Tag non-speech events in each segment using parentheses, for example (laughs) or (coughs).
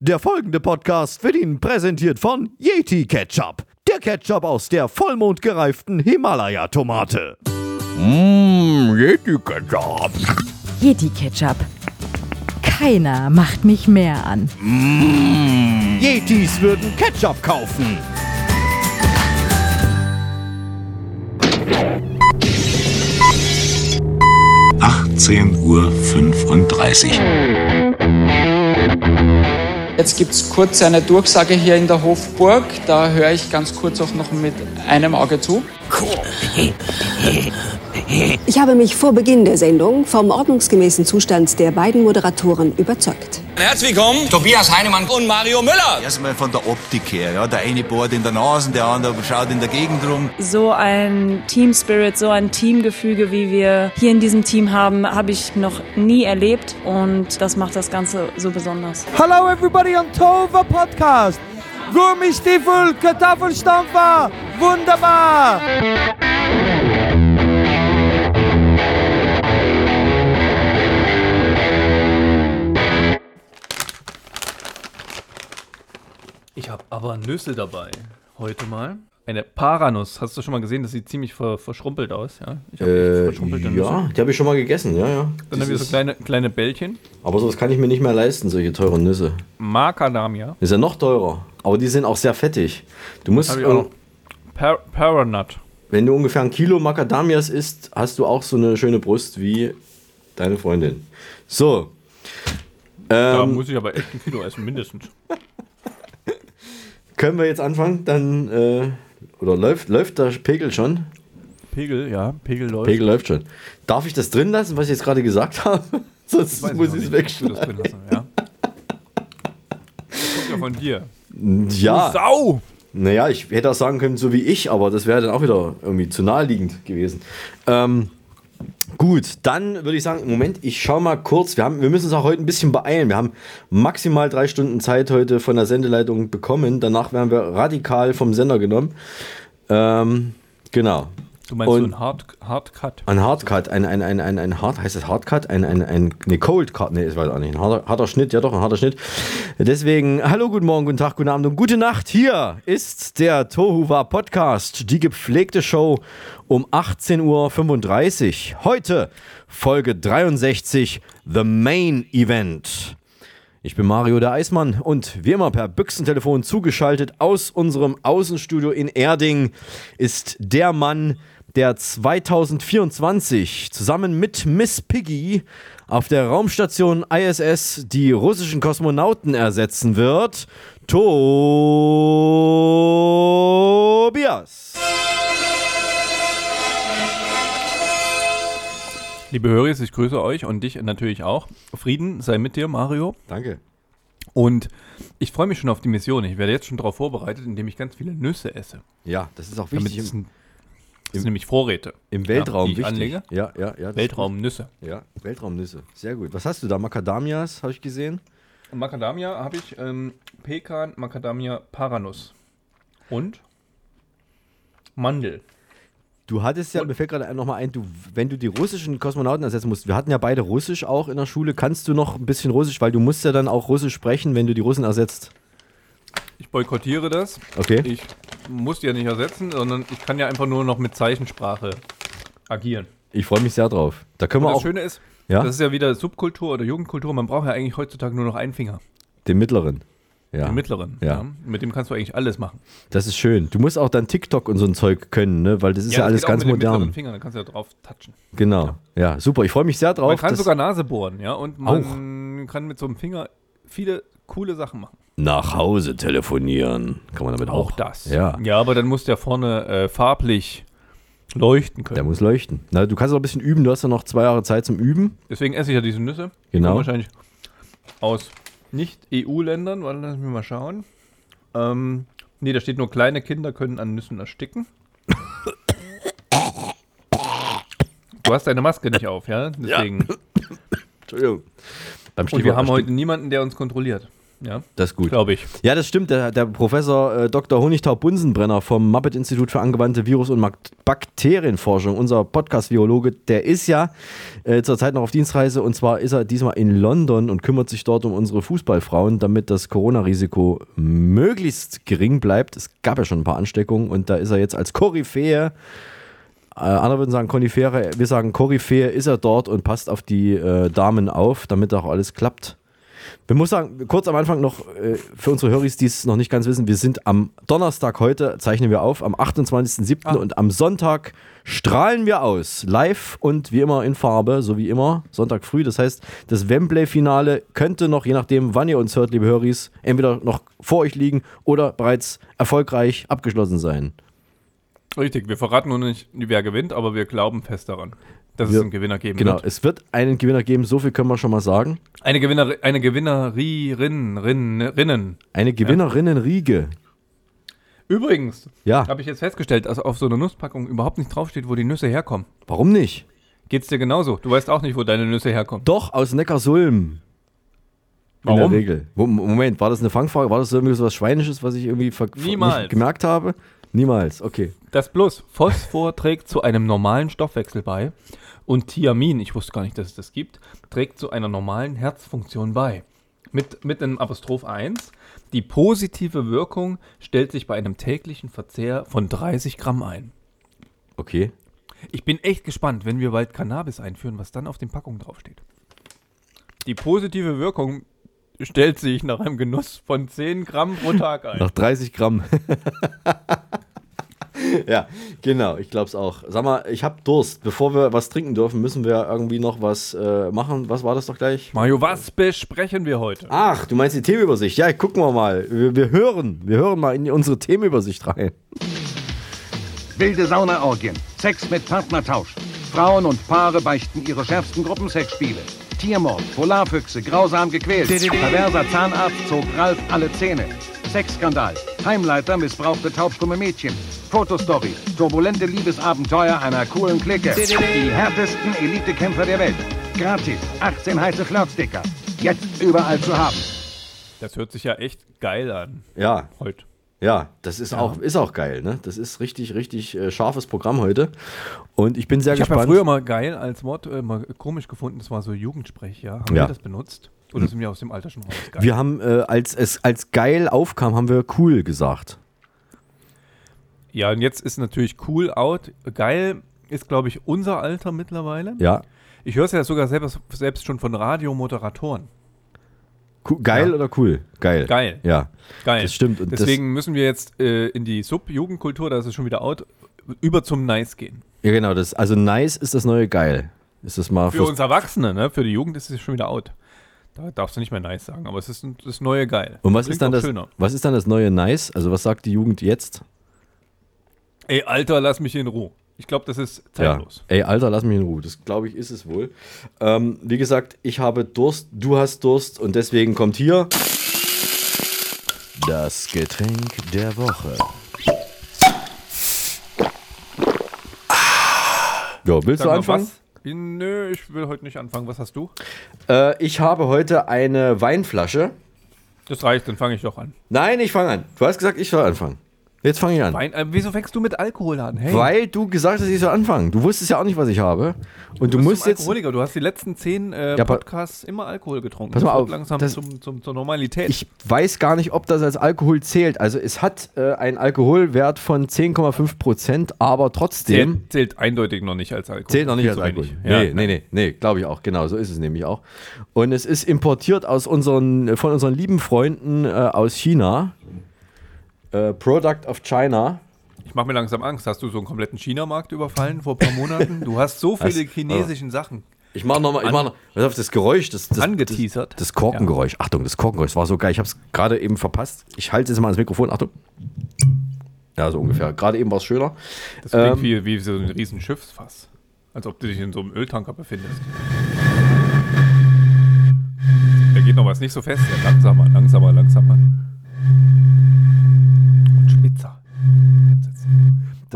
Der folgende Podcast wird Ihnen präsentiert von Yeti Ketchup. Der Ketchup aus der vollmondgereiften Himalaya-Tomate. Mmm, Yeti Ketchup. Yeti Ketchup. Keiner macht mich mehr an. Yetis würden Ketchup kaufen. Uhr. 35. Jetzt gibt es kurz eine Durchsage hier in der Hofburg. Da höre ich ganz kurz auch noch mit einem Auge zu. (laughs) (laughs) Ich habe mich vor Beginn der Sendung vom ordnungsgemäßen Zustand der beiden Moderatoren überzeugt. Herzlich willkommen, Tobias Heinemann und Mario Müller. Erstmal von der Optik her. Ja. Der eine bohrt in der Nase, der andere schaut in der Gegend rum. So ein Team Spirit, so ein Teamgefüge, wie wir hier in diesem Team haben, habe ich noch nie erlebt. Und das macht das Ganze so besonders. Hello everybody on Tova Podcast. Gummistiefel, Kartoffelstampfer, wunderbar! Ich habe aber Nüsse dabei. Heute mal. Eine Paranuss. Hast du schon mal gesehen? Das sieht ziemlich ver verschrumpelt aus. Ja, ich hab Äh, verschrumpelte ja, Nüsse. die habe ich schon mal gegessen, ja, ja. Dann haben wir so kleine, kleine Bällchen. Aber sowas kann ich mir nicht mehr leisten, solche teuren Nüsse. Macadamia. Ist ja noch teurer. Aber die sind auch sehr fettig. Du musst, Hab ich auch noch. Par Paranut. wenn du ungefähr ein Kilo Macadamias isst, hast du auch so eine schöne Brust wie deine Freundin. So. Da Ähm, muss ich aber echt ein Kilo essen, mindestens. (laughs) können wir jetzt anfangen? Dann, äh, oder läuft, läuft der Pegel schon? Pegel, ja, Pegel läuft. Pegel läuft schon. Darf ich das drin lassen, was ich jetzt gerade gesagt habe? (laughs) Sonst Weiß muss ich es du das wegschneiden. drin lassen, ja. Ja von dir. Ja. Du Sau! Naja, ich hätte auch sagen können, so wie ich, aber das wäre dann auch wieder irgendwie zu naheliegend gewesen. Ähm, gut, dann würde ich sagen, Moment, ich schaue mal kurz. Wir, haben, wir müssen uns auch heute ein bisschen beeilen. Wir haben maximal drei Stunden Zeit heute von der Sendeleitung bekommen. Danach werden wir radikal vom Sender genommen. Ähm, genau. Du meinst Und- so ein Hard, Hardcut? Ein Hardcut, ein, ein, ein, ein, ein Hard, heißt das Hardcut? Ein, ein, ein, ne, Cold Cut, ne, ich weiß auch nicht. Ein harter, harter Schnitt, ja doch, ein harter Schnitt. Deswegen, hallo, guten Morgen, guten Tag, guten Abend und gute Nacht. Hier ist der Tohuwa Podcast, die gepflegte Show um 18.35 Uhr. Heute Folge 63, The Main Event. Ich bin Mario der Eismann und wie immer per Büchsentelefon zugeschaltet aus unserem Außenstudio in Erding ist der Mann, der 2024 zusammen mit Miss Piggy auf der Raumstation ISS die russischen Kosmonauten ersetzen wird. Tobias. Liebe Höris, ich grüße euch und dich natürlich auch. Frieden sei mit dir, Mario. Danke. Und ich freue mich schon auf die Mission. Ich werde jetzt schon darauf vorbereitet, indem ich ganz viele Nüsse esse. Ja, das ist auch Damit wichtig. ist Im, ein, das sind nämlich Vorräte. im Weltraum die ich wichtig. anlege. Ja, ja, ja. Weltraumnüsse. Ja, Weltraumnüsse. Sehr gut. Was hast du da? Macadamias, habe ich gesehen. Und Macadamia habe ich ähm, Pekan, Macadamia, Paranuss. Und Mandel. Du hattest ja, mir fällt gerade nochmal ein, du, wenn du die russischen Kosmonauten ersetzen musst, wir hatten ja beide Russisch auch in der Schule, kannst du noch ein bisschen Russisch, weil du musst ja dann auch Russisch sprechen, wenn du die Russen ersetzt. Ich boykottiere das. Okay. Ich muss die ja nicht ersetzen, sondern ich kann ja einfach nur noch mit Zeichensprache agieren. Ich freue mich sehr drauf. Da können Und wir das auch Schöne ist, Ja? das ist ja wieder Subkultur oder Jugendkultur. Man braucht ja eigentlich heutzutage nur noch einen Finger. den mittleren. Ja. Den mittleren. Ja. Mit dem kannst du eigentlich alles machen. Das ist schön. Du musst auch dann TikTok und so ein Zeug können, ne? weil das ist ja, das alles auch ganz mit modern. Finger, da kannst du ja drauf touchen. Genau. Ja, super. Ich freue mich sehr drauf. Man kann sogar Nase bohren, ja. Und man kann mit so einem Finger viele coole Sachen machen. nach Hause telefonieren. Kann man damit auch. Auch das. Ja. Ja, aber dann muss der vorne äh, farblich leuchten können. Der muss leuchten. Na, du kannst auch ein bisschen üben. Du hast ja noch zwei Jahre Zeit zum Üben. Deswegen esse ich ja diese Nüsse. Die Genau. kommen wahrscheinlich aus Nicht-EU-Ländern. Warte, lass mich mal schauen. Ähm, nee, da steht nur, kleine Kinder können an Nüssen ersticken. Du hast deine Maske nicht auf, ja? Deswegen. Entschuldigung. Beim Und wir haben heute niemanden, der uns kontrolliert. Ja, Das ist gut. glaube ich. Ja, das stimmt. Der, der Professor äh, Dr. Honigtau-Bunsenbrenner vom Muppet-Institut für angewandte Virus- und Bakterienforschung, unser Podcast-Virologe, der ist ja äh, zurzeit noch auf Dienstreise und zwar ist er diesmal in London und kümmert sich dort um unsere Fußballfrauen, damit das Corona-Risiko möglichst gering bleibt. Es gab ja schon ein paar Ansteckungen und da ist er jetzt als Koryphäe äh, andere würden sagen Konifere, wir sagen Koryphäe, ist er dort und passt auf die äh, Damen auf, damit auch alles klappt. Wir muss sagen, kurz am Anfang noch äh, für unsere Höris, die es noch nicht ganz wissen, wir sind am Donnerstag heute, zeichnen wir auf, am 28.07. und am Sonntag strahlen wir aus. Live und wie immer in Farbe, so wie immer, Sonntag früh. Das heißt, das Wembley-Finale könnte noch, je nachdem, wann ihr uns hört, liebe Höris, entweder noch vor euch liegen oder bereits erfolgreich abgeschlossen sein. Richtig, wir verraten nur nicht, wer gewinnt, aber wir glauben fest daran, dass Wir- es einen Gewinner geben Genau, wird. es wird einen Gewinner geben, so viel können wir schon mal sagen. Eine, Gewinner, eine Gewinnerin, Rinnen, Rinnen. Eine Gewinnerinnenriege. Übrigens, Ja. habe ich jetzt festgestellt, dass auf so einer Nusspackung überhaupt nicht draufsteht, wo die Nüsse herkommen. Warum nicht? Geht's dir genauso? Du weißt auch nicht, wo deine Nüsse herkommen. Doch, aus Neckarsulm. In Warum? der Regel. Moment, war das eine Fangfrage? War das irgendwie so was Schweinisches, was ich irgendwie Niemals. gemerkt habe? Niemals, okay. Das plus. Phosphor (laughs) trägt zu einem normalen Stoffwechsel bei und Thiamin, ich wusste gar nicht, dass es das gibt, trägt zu einer normalen Herzfunktion bei. Mit, mit einem Apostroph 1. Die positive Wirkung stellt sich bei einem täglichen Verzehr von 30 Gramm ein. Okay. Ich bin echt gespannt, wenn wir bald Cannabis einführen, was dann auf den Packungen draufsteht. Die positive Wirkung stellt sich nach einem Genuss von 10 Gramm pro Tag ein. Nach 30 Gramm. (laughs) (laughs) ja, genau, ich glaube es auch. Sag mal, ich habe Durst. Bevor wir was trinken dürfen, müssen wir irgendwie noch was äh, machen. Was war das doch gleich? Mario, was besprechen wir heute? Ach, du meinst die Themenübersicht. Ja, gucken wir mal. Wir, wir hören, wir hören mal in unsere Themenübersicht rein. Wilde Saunaorgien, Sex mit Partnertausch. Frauen und Paare beichten ihre schärfsten Gruppensexspiele. Tiermord, Polarfüchse, grausam gequält. Perverser Zahnarzt zog Ralf alle Zähne. Sexskandal, Heimleiter missbrauchte taubstumme Mädchen. Fotostory, turbulente Liebesabenteuer einer coolen Clique. Die härtesten Elitekämpfer der Welt. Gratis, 18 heiße Flirtsticker. Jetzt überall zu haben. Das hört sich ja echt geil an. Ja. Heute. Ja, das ist, Ja. Auch, ist auch geil, ne? Das ist richtig, richtig äh, scharfes Programm heute. Und ich bin sehr Ich habe gespannt. ja früher mal geil als Wort äh, mal komisch gefunden, das war so Jugendsprech, ja. Haben Ja. wir das benutzt? Oder sind wir aus dem Alter schon raus? Geil. wir haben, äh, als es als geil aufkam, haben wir cool gesagt. ja, und jetzt ist natürlich cool out. Geil ist, glaube ich, unser Alter mittlerweile. Ja. Ich höre es ja sogar selbst, selbst schon von Radiomoderatoren. Cool, geil Ja. oder cool? Geil. Geil. Ja. Geil. Das stimmt. Und Deswegen müssen wir jetzt äh, in die Sub-Jugendkultur, da ist es schon wieder out, über zum Nice gehen. Das, ja, genau. Das, also nice ist das neue geil. Ist das mal Für uns Erwachsene, ne? Für die Jugend ist es schon wieder out. Da darfst du nicht mehr nice sagen, aber es ist das neue Geil. Und was Klingt ist, dann das, Schöner. was ist dann das neue nice? Also was sagt die Jugend jetzt? Ey, Alter, lass mich in Ruhe. Ich glaube, das ist zeitlos. Ja. Ey, Alter, lass mich in Ruhe. Das glaube ich, ist es wohl. Ähm, wie gesagt, ich habe Durst, du hast Durst und deswegen kommt hier das Getränk der Woche. Ja, willst Sag du anfangen? was? Nö, ich will heute nicht anfangen. Was hast du? Äh, ich habe heute eine Weinflasche. Das reicht, dann fange ich doch an. Nein, ich fange an. Du hast gesagt, ich soll anfangen. Jetzt fange ich an. Wein, äh, wieso fängst du mit Alkohol an? Hey, Weil du gesagt hast, ich soll anfangen. Du wusstest ja auch nicht, was ich habe. Und du, bist musst jetzt. Alkoholiker. Du hast die letzten zehn äh, Ja, Podcasts immer Alkohol getrunken. Pass mal auf, langsam das- zum, zum, zur Normalität. Ich weiß gar nicht, ob das als Alkohol zählt. Also es hat äh, einen Alkoholwert von 10,5 Prozent, aber trotzdem. zählt, zählt eindeutig noch nicht als Alkohol. Zählt noch nicht als Alkohol. wenig. Nee, Ja, nee, nee, nee, glaube ich auch. Genau, so ist es nämlich auch. Und es ist importiert aus unseren, von unseren lieben Freunden äh, aus China. Äh, Product of China. Ich mache mir langsam Angst. Hast du so einen kompletten China-Markt überfallen vor ein paar Monaten? Du hast so viele chinesischen Sachen. Ich mache nochmal, ich An- mach noch, das Geräusch, das, das, Angeteasert. Das, das Korkengeräusch. Achtung, das Korkengeräusch war so geil. Ich habe es gerade eben verpasst. Ich halte jetzt mal ans Mikrofon. Achtung. Ja, so ungefähr. Gerade eben war es schöner. Das klingt Ähm, wie, wie so ein riesen Schiffsfass. Als ob du dich in so einem Öltanker befindest. Da geht noch was nicht so fest. Ja, langsamer, langsamer, langsamer.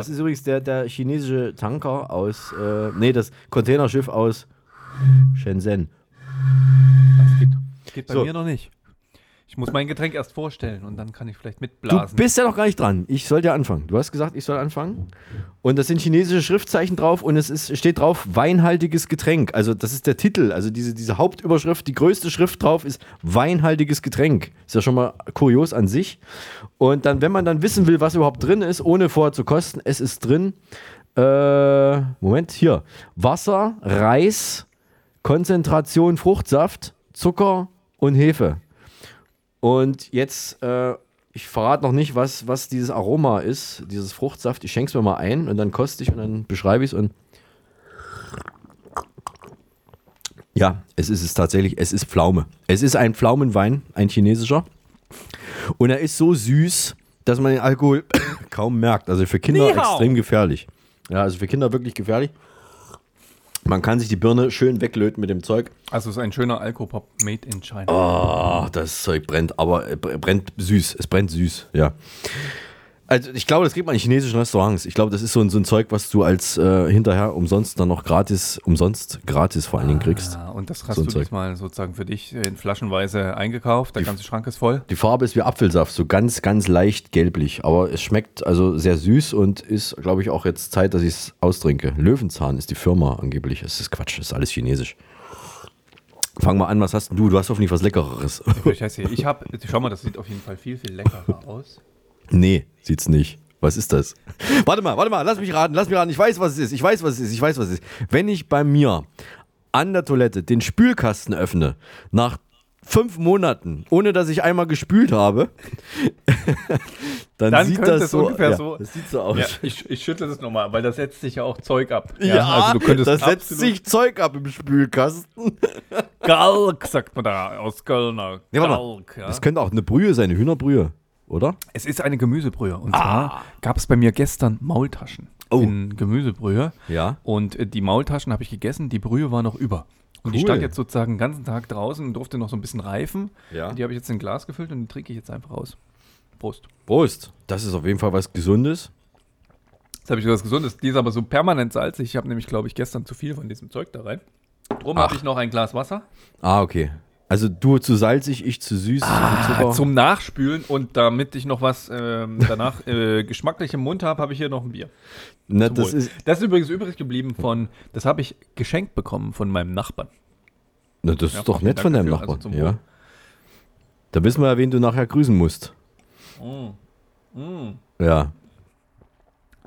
Das ist übrigens der, der chinesische Tanker aus, äh, nee, das Containerschiff aus Shenzhen. Das geht, geht bei So. mir noch nicht. Ich muss mein Getränk erst vorstellen und dann kann ich vielleicht Du mitblasen. bist ja noch gar nicht dran. Ich sollte ja anfangen. Du hast gesagt, ich soll anfangen. Und das sind chinesische Schriftzeichen drauf und es ist, steht drauf weinhaltiges Getränk. Also das ist der Titel. Also diese, diese Hauptüberschrift, die größte Schrift drauf ist weinhaltiges Getränk. Ist ja schon mal kurios an sich. Und dann, wenn man dann wissen will, was überhaupt drin ist, ohne vorher zu kosten, es ist drin. Äh, Moment, hier. Wasser, Reis, Konzentration Fruchtsaft, Zucker und Hefe. Und jetzt, äh, ich verrate noch nicht, was, was dieses Aroma ist, dieses Fruchtsaft. Ich schenke es mir mal ein und dann koste ich und dann beschreibe ich es und. Ja, es ist es tatsächlich, es ist Pflaume. Es ist ein Pflaumenwein, ein chinesischer. Und er ist so süß, dass man den Alkohol (coughs) kaum merkt. Also für Kinder extrem gefährlich. Ja, also für Kinder wirklich gefährlich. Man kann sich die Birne schön weglöten mit dem Zeug. Also es ist ein schöner Alkopop made in China. Oh, das Zeug brennt, aber äh, br- brennt süß. Es brennt süß, ja. Also ich glaube, das kriegt man in chinesischen Restaurants. Ich glaube, das ist so ein, so ein Zeug, was du als äh, hinterher umsonst dann noch gratis, umsonst gratis vor allen Dingen kriegst. Ah, und das hast So du Zeug. diesmal sozusagen für dich in flaschenweise eingekauft. Der ganze Schrank ist voll. Die Farbe ist wie Apfelsaft, so ganz, ganz leicht gelblich. Aber es schmeckt also sehr süß und ist, glaube ich, auch jetzt Zeit, dass ich es austrinke. Löwenzahn ist die Firma angeblich. Es ist Quatsch, das ist alles chinesisch. Fang mal an, was hast du? Du hast hoffentlich was Leckeres. Ich, ich habe, schau mal, das sieht auf jeden Fall viel, viel leckerer (laughs) aus. Nee, sieht's nicht. Was ist das? (laughs) Warte mal, warte mal, lass mich raten, lass mich raten. Ich weiß, was es ist. Ich weiß, was es ist. Ich weiß, was es ist. Wenn ich bei mir an der Toilette den Spülkasten öffne, nach fünf Monaten, ohne dass ich einmal gespült habe, (laughs) dann, Dann sieht das so, ungefähr ja, so. Das sieht so aus. Ja, ich, ich schüttle das nochmal, weil das setzt sich ja auch Zeug ab. Ja, also du könntest das setzt sich Zeug ab im Spülkasten. Galk, sagt man da aus Kölner. Ja, warte mal. Galk, ja. Das könnte auch eine Brühe sein, eine Hühnerbrühe, oder? Es ist eine Gemüsebrühe. Und Ah. zwar gab es bei mir gestern Maultaschen Oh. in Gemüsebrühe. Ja. Und äh, die Maultaschen habe ich gegessen, die Brühe war noch über. Und die Cool. stand jetzt sozusagen den ganzen Tag draußen und durfte noch so ein bisschen reifen. Ja. Die habe ich jetzt in ein Glas gefüllt und die trinke ich jetzt einfach aus. Prost. Prost. Das ist auf jeden Fall was Gesundes. Jetzt habe ich was Gesundes. Die ist aber so permanent salzig. Ich habe nämlich, glaube ich, gestern zu viel von diesem Zeug da rein. Drum habe ich noch ein Glas Wasser. Ah, okay. Also du zu salzig, ich zu süß. Ah, zu zum Nachspülen und damit ich noch was ähm, danach äh, geschmacklich im Mund habe, habe ich hier noch ein Bier. Na, das ist, das ist übrigens übrig geblieben von, das habe ich geschenkt bekommen von meinem Nachbarn. na, das Ja, ist doch nett Dank von deinem dafür, Nachbarn. also ja. Da wissen wir ja, wen du nachher grüßen musst. Mm. Ja.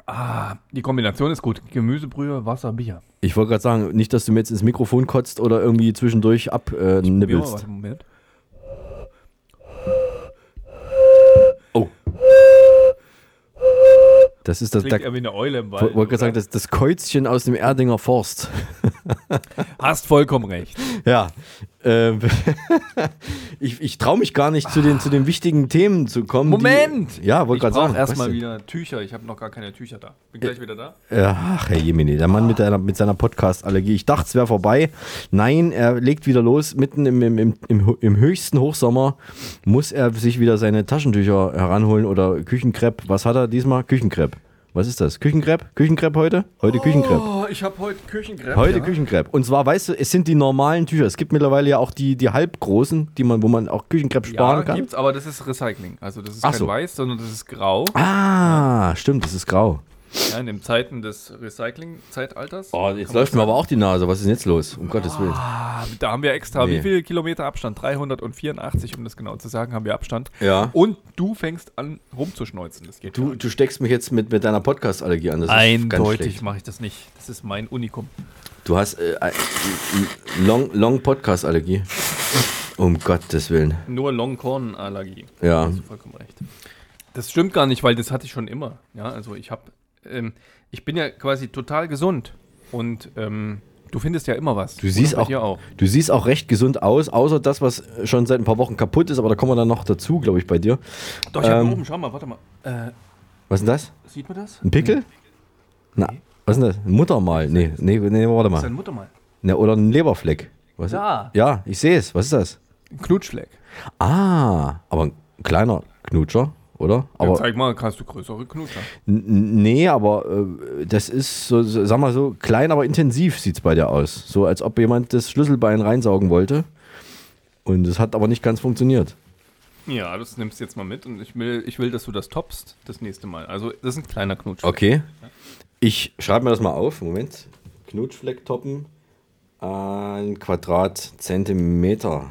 Ah, die Kombination ist gut. Gemüsebrühe, Wasser, Bier. Ich wollte gerade sagen, nicht, dass du mir jetzt ins Mikrofon kotzt oder irgendwie zwischendurch abnibbelst. Äh, Moment. oh. Das ist das. Klingt Da, wie eine Eule im ich Wald. wollte gerade sagen, das, das Käuzchen aus dem Erdinger Forst. Hast vollkommen recht. (laughs) Ja. Ähm, (laughs) ich ich traue mich gar nicht, zu den, zu den wichtigen Themen zu kommen. Moment! Die, ja, wollte ich gerade sagen. erstmal wieder Tücher. Ich habe noch gar keine Tücher da. Bin gleich wieder da. Ach, Herr Jemini, der Mann mit, der, mit seiner Podcast-Allergie. Ich dachte, es wäre vorbei. Nein, er legt wieder los. Mitten im, im, im, im, im höchsten Hochsommer muss er sich wieder seine Taschentücher heranholen oder Küchenkrepp. Was hat er diesmal? Küchenkrepp. Was ist das? Küchenkrepp? Küchenkrepp heute? Heute Küchenkrepp. Oh, ich habe heute Küchenkrepp. Heute ja. Küchenkrepp. Und zwar, weißt du, es sind die normalen Tücher. Es gibt mittlerweile ja auch die, die halbgroßen, die man, wo man auch Küchenkrepp sparen Ja, kann. gibt's, aber das ist Recycling. Also das ist Ach kein so. Weiß, sondern das ist Grau. Ah, stimmt, das ist grau. Ja, in den Zeiten des Recycling-Zeitalters. Oh, jetzt läuft mir aber auch die Nase. Was ist denn jetzt los? Um Gottes Willen. Ah, da haben wir extra, Nee. wie viele Kilometer Abstand? 384, um das genau zu sagen, haben wir Abstand. Ja. Und du fängst an rumzuschneuzen. Das geht Du, du steckst mich jetzt mit, mit deiner Podcast-Allergie an. Das Eindeutig mache ich das nicht. Das ist mein Unikum. Du hast äh, ein- ein Long, Long Podcast-Allergie. Um Gottes Willen. Nur Longcorn-Allergie. Ja. Da hast du vollkommen recht. Das stimmt gar nicht, weil das hatte ich schon immer. Ja, also ich habe, ähm, ich bin ja quasi total gesund und ähm, du findest ja immer was. Du siehst, auch, auch. du siehst auch recht gesund aus, außer das, was schon seit ein paar Wochen kaputt ist, aber da kommen wir dann noch dazu, glaube ich, bei dir. Doch, ich Ähm, oben, schau mal, warte mal. Äh, Was ist denn das? sieht man das? Ein Pickel? Na, was ist denn das? Ein Muttermal? Nee, nee, nee, warte Das ist ein mal. Muttermal. Ne, oder ein Leberfleck. Was Da. Ja, ich sehe es. Was ist das? Ein Knutschfleck. Ah, aber ein kleiner Knutscher, oder? Ja, Aber zeig mal, kannst du größere Knutscher. Nee, aber äh, das ist so, so, sag mal so, klein, aber intensiv sieht es bei dir aus. So als ob jemand das Schlüsselbein reinsaugen wollte. Und es hat aber nicht ganz funktioniert. Ja, das nimmst du jetzt mal mit und ich will, ich will, dass du das toppst das nächste Mal. Also, das ist ein kleiner Knutsch. Okay. Ich schreibe mir das mal auf. Moment. Knutschfleck toppen. Ein Quadratzentimeter.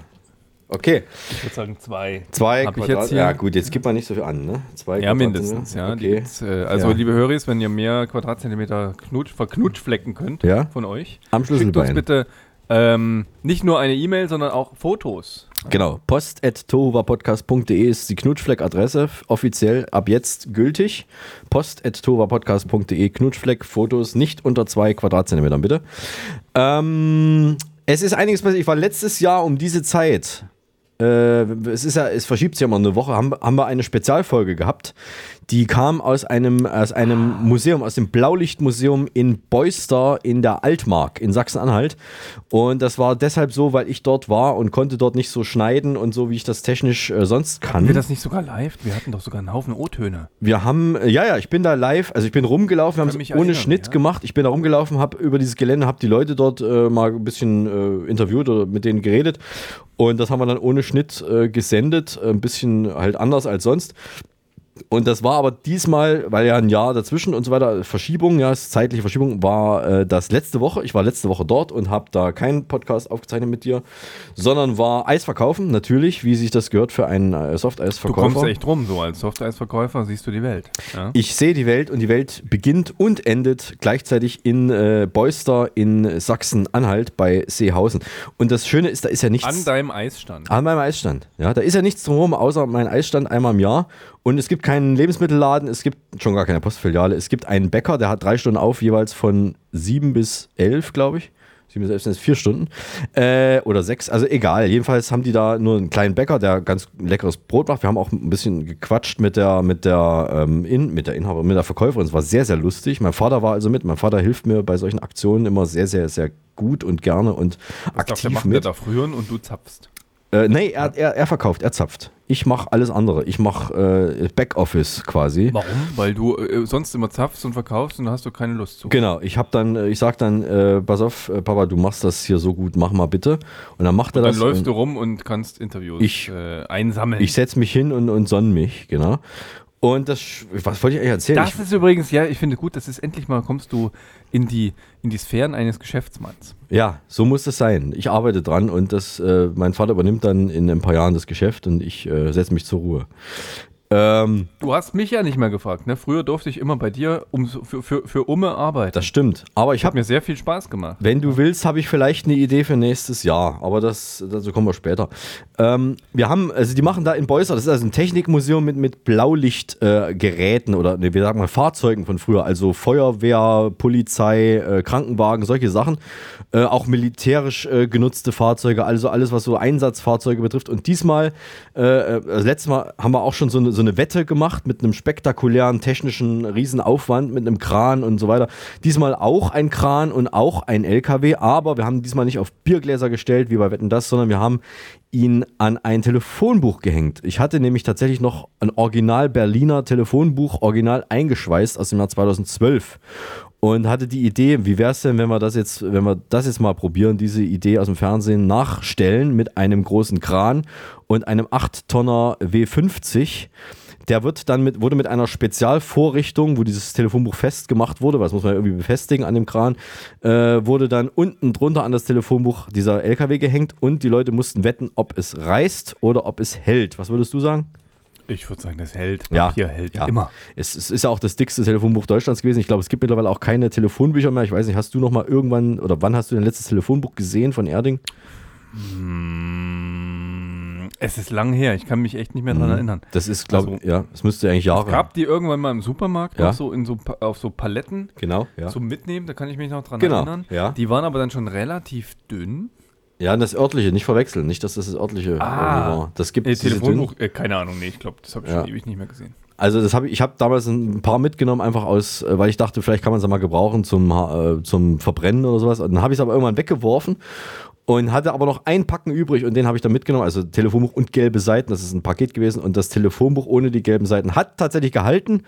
Okay. Ich würde sagen zwei. Zwei Hab Quadrat. ja, gut, jetzt gibt man nicht so viel an, ne? Zwei Ja, mindestens, ja. Okay. gibt's, äh, also, Ja. liebe Höris, wenn ihr mehr Quadratzentimeter Knutsch, verknutschflecken könnt Ja. von euch, Am schickt uns bitte ähm, nicht nur eine E-Mail, sondern auch Fotos. Genau, post.tohuwapodcast.de ist die Knutschfleck-Adresse, offiziell ab jetzt gültig. Post.tohuwapodcast.de, Knutschfleck, Fotos nicht unter zwei Quadratzentimetern, bitte. Ähm, es ist einiges passiert. Ich war letztes Jahr um diese Zeit, äh, es, ist ja, es verschiebt sich ja immer eine Woche, haben, haben wir eine Spezialfolge gehabt. Die kam aus einem, aus einem Museum, aus dem Blaulichtmuseum in Beuster in der Altmark in Sachsen-Anhalt. Und das war deshalb so, weil ich dort war und konnte dort nicht so schneiden und so, wie ich das technisch äh, sonst kann. Hatten wir das nicht sogar live? Wir hatten doch sogar einen Haufen O-Töne. Wir haben, äh, ja, ja, ich bin da live, also ich bin rumgelaufen, wir haben es ohne erinnern, Schnitt ja. gemacht. Ich bin da rumgelaufen, habe über dieses Gelände, habe die Leute dort äh, mal ein bisschen äh, interviewt oder mit denen geredet. Und das haben wir dann ohne Schnitt äh, gesendet, ein bisschen halt anders als sonst. Und das war aber diesmal, weil ja ein Jahr dazwischen und so weiter, Verschiebung, ja, zeitliche Verschiebung, war äh, das letzte Woche. Ich war letzte Woche dort und habe da keinen Podcast aufgezeichnet mit dir, sondern war Eis verkaufen, natürlich, wie sich das gehört für einen äh, Du Softeisverkäufer. kommst echt rum, so als Softeisverkäufer siehst du die Welt. Ja? Ich sehe die Welt und die Welt beginnt und endet gleichzeitig in äh, Beuster in Sachsen-Anhalt bei Seehausen. Und das Schöne ist, da ist ja nichts. An deinem Eisstand. An meinem Eisstand. Ja, da ist ja nichts drumherum, außer mein Eisstand einmal im Jahr. Und es gibt keinen Lebensmittelladen, es gibt schon gar keine Postfiliale. Es gibt einen Bäcker, der hat drei Stunden auf, jeweils von sieben bis elf, glaube ich. Sieben bis elf sind es vier Stunden. Äh, oder sechs, also egal. Jedenfalls haben die da nur einen kleinen Bäcker, der ganz leckeres Brot macht. Wir haben auch ein bisschen gequatscht mit der, mit der, ähm, in, mit der Inhaberin, mit der Verkäuferin. Es war sehr, sehr lustig. Mein Vater war also mit. Mein Vater hilft mir bei solchen Aktionen immer sehr, sehr, sehr gut und gerne und der aktiv machen, der mit. darf rühren und du zapfst. Äh, nee, er, er, er verkauft, er zapft. Ich mache alles andere. Ich mache äh, Backoffice quasi. Warum? Weil du äh, sonst immer zapfst und verkaufst und da hast du keine Lust zu. Genau, ich habe dann, äh, ich sag dann, äh, pass auf, äh, Papa, du machst das hier so gut, mach mal bitte. Und dann macht er Und dann das. läufst und du rum und kannst Interviews Ich- äh, einsammeln. Ich setze mich hin und, und sonne mich, genau. Und das, was wollte ich eigentlich erzählen? das ich, ist übrigens, ja, ich finde gut, das ist endlich mal, kommst du in die, in die Sphären eines Geschäftsmanns. ja, so muss es sein. Ich arbeite dran und das, äh, mein Vater übernimmt dann in ein paar Jahren das Geschäft und ich äh, setze mich zur Ruhe. Ähm, Du hast mich ja nicht mehr gefragt, ne? Früher durfte ich immer bei dir um, für, für, für Umme arbeiten. das stimmt. Aber ich habe mir sehr viel Spaß gemacht. Wenn du willst, habe ich vielleicht eine Idee für nächstes Jahr, aber das, dazu kommen wir später. Ähm, wir haben, also die machen da in Beusser, das ist also ein Technikmuseum mit, mit Blaulichtgeräten äh, oder ne, wir sagen mal Fahrzeugen von früher, also Feuerwehr, Polizei, äh, Krankenwagen, solche Sachen. Äh, auch militärisch äh, genutzte Fahrzeuge, also alles, was so Einsatzfahrzeuge betrifft. Und diesmal, äh, äh, also letztes Mal haben wir auch schon so eine, so eine Wette gemacht mit einem spektakulären technischen Riesenaufwand, mit einem Kran und so weiter. Diesmal auch ein Kran und auch ein LKW, aber wir haben diesmal nicht auf Biergläser gestellt, wie bei Wetten das, sondern wir haben ihn an ein Telefonbuch gehängt. Ich hatte nämlich tatsächlich noch ein Original Berliner Telefonbuch, original eingeschweißt aus dem Jahr 2012 und hatte die Idee, wie wäre es denn, wenn wir das jetzt, wenn wir das jetzt mal probieren, diese Idee aus dem Fernsehen nachstellen mit einem großen Kran und einem 8-Tonner W50. Der wird dann mit, wurde mit einer Spezialvorrichtung, wo dieses Telefonbuch festgemacht wurde, was muss man ja irgendwie befestigen an dem Kran, äh, wurde dann unten drunter an das Telefonbuch dieser LKW gehängt und die Leute mussten wetten, ob es reißt oder ob es hält. Was würdest du sagen? Ich würde sagen, das hält. Ja, Papier hält ja. immer. Es, es ist ja auch das dickste Telefonbuch Deutschlands gewesen. Ich glaube, es gibt mittlerweile auch keine Telefonbücher mehr. Ich weiß nicht, hast du noch mal irgendwann oder wann hast du dein letztes Telefonbuch gesehen von Erding? Mm, Es ist lang her, ich kann mich echt nicht mehr dran Mhm. erinnern. Das ist, glaube Also, ich, ja, es müsste eigentlich Jahre. Es gab die irgendwann mal im Supermarkt Ja. so in so auf so Paletten Genau, ja. zum Mitnehmen, da kann ich mich noch dran Genau, erinnern. ja. Die waren aber dann schon relativ dünn. Ja, das örtliche, nicht verwechseln. Nicht, dass das das örtliche irgendwie war. Das gibt diese Telefonbuch, äh, keine Ahnung, nee, ich glaube, das habe ich Ja. schon ewig nicht mehr gesehen. Also das habe ich, ich habe damals ein paar mitgenommen, einfach aus, äh, weil ich dachte, vielleicht kann man es ja mal gebrauchen zum, äh, zum Verbrennen oder sowas. Und dann habe ich es aber irgendwann weggeworfen und hatte aber noch ein Packen übrig und den habe ich dann mitgenommen, also Telefonbuch und gelbe Seiten, das ist ein Paket gewesen und das Telefonbuch ohne die gelben Seiten hat tatsächlich gehalten.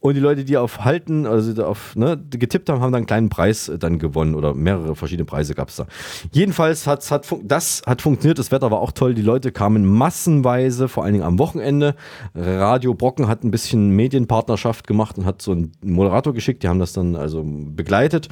Und die Leute, die auf halten, also auf ne, getippt haben, haben dann einen kleinen Preis äh, dann gewonnen oder mehrere verschiedene Preise gab es da. Jedenfalls hat, hat das hat funktioniert, das Wetter war auch toll, die Leute kamen massenweise, vor allen Dingen am Wochenende. Radio Brocken hat ein bisschen Medienpartnerschaft gemacht und hat so einen Moderator geschickt, die haben das dann also begleitet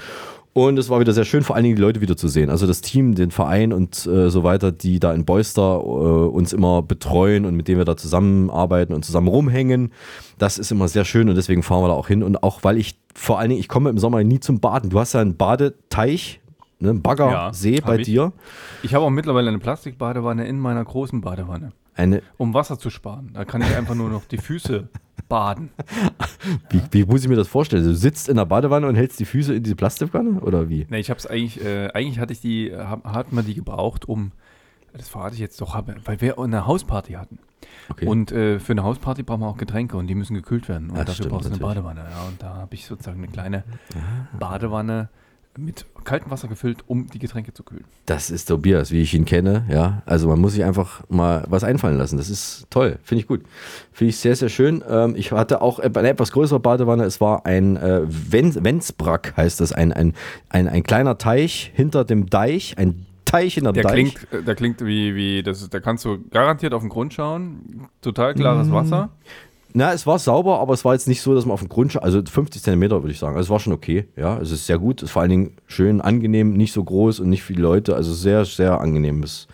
und es war wieder sehr schön, vor allen Dingen die Leute wieder zu sehen. Also das Team, den Verein und äh, so weiter, die da in Beuster äh, uns immer betreuen und mit denen wir da zusammenarbeiten und zusammen rumhängen. Das ist immer sehr schön und deswegen fahren wir da auch hin. Und auch weil ich, vor allen Dingen, ich komme im Sommer nie zum Baden. Du hast ja einen Badeteich, ne, einen Baggersee hab bei ich. dir. Ich habe auch mittlerweile eine Plastikbadewanne in meiner großen Badewanne. Eine, Um Wasser zu sparen. Da kann ich einfach nur noch die Füße (laughs) baden. wie, wie muss ich mir das vorstellen? Du sitzt in der Badewanne und hältst die Füße in diese Plastikwanne oder wie? Ne, ich habe es eigentlich, äh, eigentlich hatte ich die, hab, hat man die gebraucht, um, das verrate ich jetzt doch, weil wir eine Hausparty hatten. Okay. Und äh, für eine Hausparty brauchen wir auch Getränke und die müssen gekühlt werden. Und Ja, dafür stimmt, brauchst du eine. Badewanne. Ja, und da habe ich sozusagen eine kleine Badewanne mit kaltem Wasser gefüllt, um die Getränke zu kühlen. Das ist Tobias, wie ich ihn kenne, ja. Also man muss sich einfach mal was einfallen lassen. Das ist toll, finde ich gut. Finde ich sehr, sehr schön. Ähm, ich hatte auch eine etwas größere Badewanne. Es war ein äh, Wen Wenzbrack, heißt das, ein, ein, ein, ein kleiner Teich hinter dem Deich, ein Teich hinter dem Der Deich. klingt, äh, der klingt wie, wie das, da kannst du garantiert auf den Grund schauen. Total klares Mm. Wasser. Na, es war sauber, aber es war jetzt nicht so, dass man auf dem Grund, also 50 Zentimeter würde ich sagen. Also es war schon okay, ja. Es ist sehr gut, es ist vor allen Dingen schön, angenehm, nicht so groß und nicht viele Leute. Also sehr, sehr angenehmes,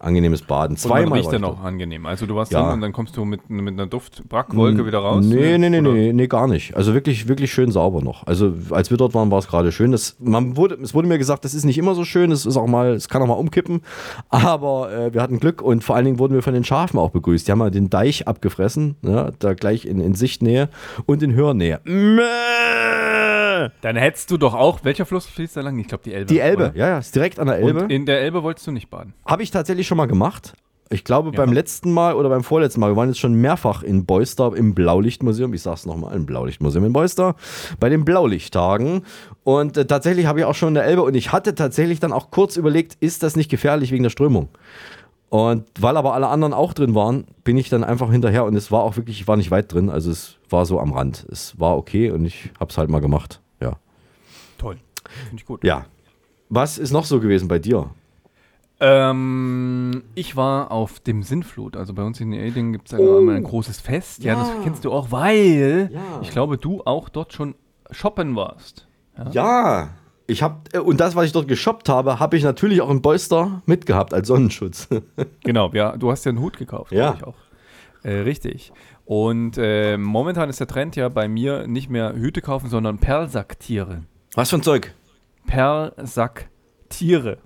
angenehmes Baden. Und man Zweimal riecht war dann ich auch dort. angenehm. Also du warst Ja. drin und dann kommst du mit, mit einer Duftbrackwolke wieder raus. Nee, nee, nee, Oder- nee, nee, gar nicht. Also wirklich, wirklich schön sauber noch. Also als wir dort waren, war es gerade schön. Das, man wurde, es wurde mir gesagt, das ist nicht immer so schön, es ist auch mal, es kann auch mal umkippen. (laughs) Aber äh, wir hatten Glück und vor allen Dingen wurden wir von den Schafen auch begrüßt. Die haben mal den Deich abgefressen, ja, da gleich in, in Sichtnähe und in Hörnähe. Dann hättest du doch auch, welcher Fluss fließt da lang? Ich glaube die Elbe. Die Elbe, oder? ja, ja, ist direkt an der Elbe. Und in der Elbe wolltest du nicht baden. Habe ich tatsächlich schon mal gemacht. Ich glaube, Ja. beim letzten Mal oder beim vorletzten Mal, wir waren jetzt schon mehrfach in Beuster im Blaulichtmuseum. Ich sag's nochmal, im Blaulichtmuseum in Beuster. Bei den Blaulichttagen. Und äh, tatsächlich habe ich auch schon in der Elbe und ich hatte tatsächlich dann auch kurz überlegt, ist das nicht gefährlich wegen der Strömung? Und weil aber alle anderen auch drin waren, bin ich dann einfach hinterher und es war auch wirklich, ich war nicht weit drin, also es war so am Rand. Es war okay und ich hab's halt mal gemacht. Ja. Toll. Finde ich gut. Ja. Was ist noch so gewesen bei dir? Ähm, ich war auf dem Sinnflut. Also bei uns in Eding gibt es ja immer ein großes Fest. Ja, das Ja. kennst du auch, weil Ja. ich glaube, du auch dort schon shoppen warst. Ja, ich habe und das, was ich dort geshoppt habe, habe ich natürlich auch in Beuster mitgehabt als Sonnenschutz. (laughs) Genau, ja, du hast ja einen Hut gekauft, Ja. ich auch. Äh, richtig. Und äh, momentan ist der Trend ja bei mir nicht mehr Hüte kaufen, sondern Perlsacktiere. Was für ein Zeug? Perlsacktiere.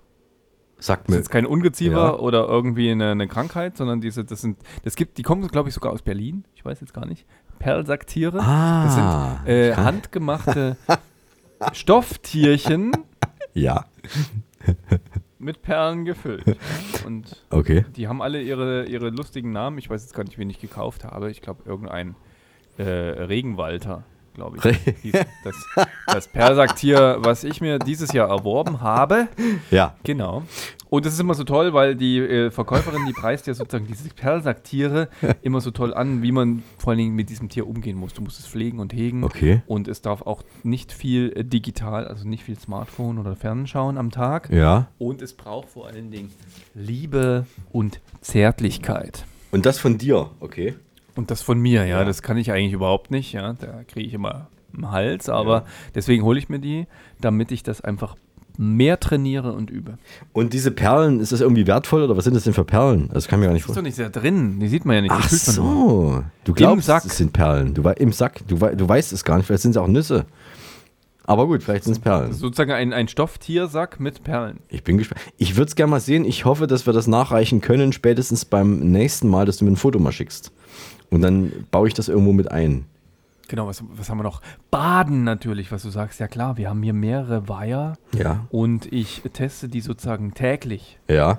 Sagt Das mir. ist jetzt kein Ungeziefer Ja. oder irgendwie eine, eine Krankheit, sondern diese, das sind, das gibt, die kommen, glaube ich, sogar aus Berlin. Ich weiß jetzt gar nicht. Perlsacktiere. Ah, das sind äh, handgemachte (laughs) Stofftierchen (laughs) Ja. mit Perlen gefüllt. Und Okay. die haben alle ihre, ihre lustigen Namen. Ich weiß jetzt gar nicht, wen ich gekauft habe. Ich glaube, irgendein äh, Regenwalter, glaube ich. Das, das Perlsacktier, was ich mir dieses Jahr erworben habe. Ja. Genau. Und das ist immer so toll, weil die äh, Verkäuferin, die preist ja sozusagen diese Perlsacktiere immer so toll an, wie man vor allen Dingen mit diesem Tier umgehen muss. Du musst es pflegen und hegen. Okay. Und es darf auch nicht viel äh, digital, also nicht viel Smartphone oder Fernschauen am Tag. Ja. Und es braucht vor allen Dingen Liebe und Zärtlichkeit. Und das von dir, okay. Und das von mir, ja, Ja. das kann ich eigentlich überhaupt nicht, ja. Da kriege ich immer einen Hals, aber deswegen hole ich mir die, damit ich das einfach mehr trainiere und übe. Und diese Perlen, ist das irgendwie wertvoll oder was sind das denn für Perlen? Das kann ich mir gar nicht Das ist doch vorstellen. nicht sehr drin, die sieht man ja nicht. Ach so. Du glaubst, es sind Perlen. Du, Im Sack. Du, du weißt es gar nicht. Vielleicht sind es auch Nüsse. Aber gut, vielleicht sind es Perlen. Sozusagen ein, ein Stofftiersack mit Perlen. Ich bin gespannt. Ich würde es gerne mal sehen. Ich hoffe, dass wir das nachreichen können, spätestens beim nächsten Mal, dass du mir ein Foto mal schickst. Und dann baue ich das irgendwo mit ein. Genau, was, was haben wir noch? Baden natürlich, was du sagst. Ja klar, wir haben hier mehrere Weiher Ja. und ich teste die sozusagen täglich. Ja.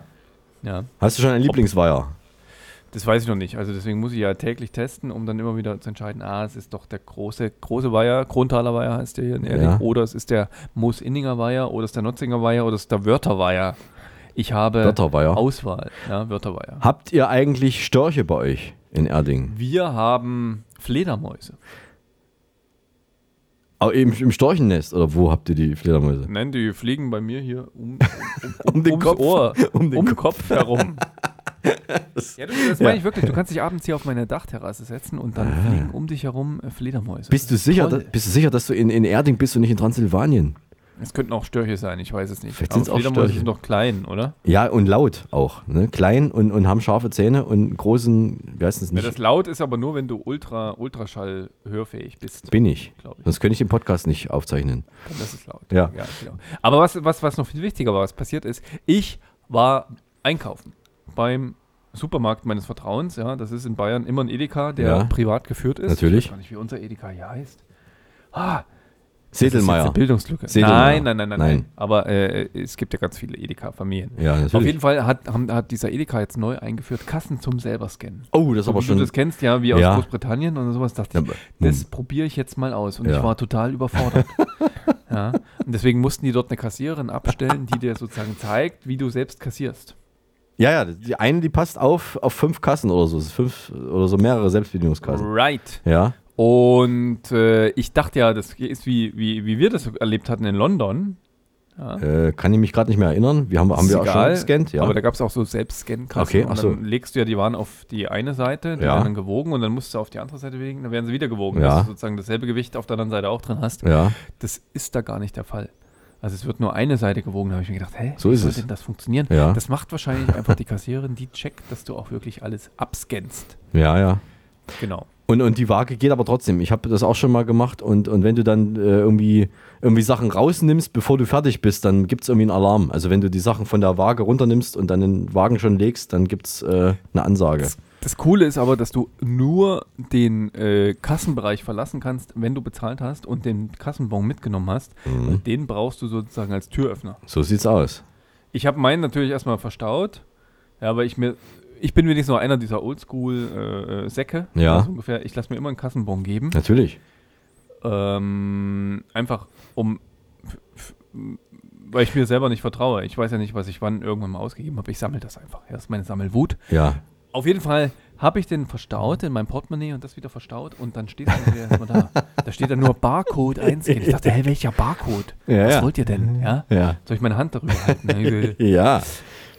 Ja. Hast du schon einen Lieblingsweiher? Das weiß ich noch nicht. Also deswegen muss ich ja täglich testen, um dann immer wieder zu entscheiden, ah, es ist doch der große, große Weiher, Krontaler Weiher heißt der hier in Erding, Ja. oder es ist der Moos-Inninger Weiher, oder es ist der Notzinger Weiher, oder es ist der Wörther Weiher. Ich habe Wörterweiher. Auswahl. Ja, Wörterweiher. Habt ihr eigentlich Störche bei euch in Erding? Wir haben Fledermäuse. Auch im, im Storchennest oder wo habt ihr die Fledermäuse? Nein, die fliegen bei mir hier um, (laughs) Um den ums Kopf. Ohr, (laughs) Um den Kopf herum. (laughs) ja, du, das Ja. meine ich wirklich. Du kannst dich abends hier auf meine Dachterrasse setzen und dann fliegen um dich herum äh, Fledermäuse. Bist du sicher, da, bist du sicher, dass du in, in Erding bist und nicht in Transsilvanien? Es könnten auch Störche sein, ich weiß es nicht. Vielleicht sind's auch Fledermäuse Störche. sind doch klein, oder? Ja, und laut auch. Ne? Klein und, und haben scharfe Zähne und großen, wie heißt das Ja, nicht? das laut ist aber nur, wenn du Ultra, Ultraschall hörfähig bist. Bin ich. Ich. Sonst könnte ich den Podcast nicht aufzeichnen. Das ist laut. Ja. genau. Aber was, was, was noch viel wichtiger war, was passiert ist, ich war einkaufen beim Supermarkt meines Vertrauens. Ja, das ist in Bayern immer ein Edeka, der Ja. privat geführt ist. Natürlich. Ich weiß gar nicht, wie unser Edeka hier heißt. Ah, Sedelmeier. Bildungslücke. Sedelmeier. Nein, nein, nein, nein, Nein. Aber äh, es gibt ja ganz viele Edeka-Familien. Ja, natürlich. Auf jeden Fall hat, haben, hat dieser Edeka jetzt neu eingeführt, Kassen zum selber scannen. Oh, das ist So aber schon- Du das kennst ja, wie aus Ja. Großbritannien und sowas. Dachte Ja, ich, das probiere ich jetzt mal aus. Und Ja. ich war total überfordert. (laughs) ja. Und deswegen mussten die dort eine Kassiererin abstellen, die dir sozusagen zeigt, wie du selbst kassierst. Ja, ja, die eine, die passt auf, auf fünf Kassen oder so. Fünf oder so mehrere Selbstbedienungskassen. Right. Ja. Und äh, ich dachte ja, das ist wie, wie, wie wir das erlebt hatten in London. Ja. Äh, kann ich mich gerade nicht mehr erinnern. Wir haben, haben Ist wir auch schon egal, gescannt, ja. Aber da gab es auch so Selbstscan-Kassen. Okay, und so. dann legst du ja die Waren auf die eine Seite, die Ja. werden dann gewogen und dann musst du auf die andere Seite legen, dann werden sie wieder gewogen, Ja. dass du sozusagen dasselbe Gewicht auf der anderen Seite auch drin hast. Ja. Das ist da gar nicht der Fall. Also es wird nur eine Seite gewogen, da habe ich mir gedacht, hä, So wie ist soll denn das funktionieren? Ja. Das macht wahrscheinlich einfach die Kassiererin, die checkt, dass du auch wirklich alles abscannst. Ja, ja. Genau. Und, und die Waage geht aber trotzdem. Ich habe das auch schon mal gemacht und, und wenn du dann äh, irgendwie, irgendwie Sachen rausnimmst, bevor du fertig bist, dann gibt es irgendwie einen Alarm. Also wenn du die Sachen von der Waage runternimmst und dann den Wagen schon legst, dann gibt es äh, eine Ansage. Das Coole ist aber, dass du nur den äh, Kassenbereich verlassen kannst, wenn du bezahlt hast und den Kassenbon mitgenommen hast. Mhm. Den brauchst du sozusagen als Türöffner. So sieht's aus. Ich habe meinen natürlich erstmal verstaut, ja, weil ich mir, ich bin wenigstens noch einer dieser Oldschool-Säcke. Ja. Also ungefähr, ich lasse mir immer einen Kassenbon geben. Natürlich. Ähm, einfach um, weil ich mir selber nicht vertraue. Ich weiß ja nicht, was ich wann irgendwann mal ausgegeben habe. Ich sammle das einfach. Ja, das ist meine Sammelwut. Ja. Auf jeden Fall habe ich den verstaut in meinem Portemonnaie und das wieder verstaut und dann steht dann wieder erstmal da. Da steht dann nur Barcode einscannen. Ich dachte, hä, welcher Barcode? Ja, Was ja. wollt ihr denn? Ja? Ja. Soll ich meine Hand darüber halten? (laughs) Ja.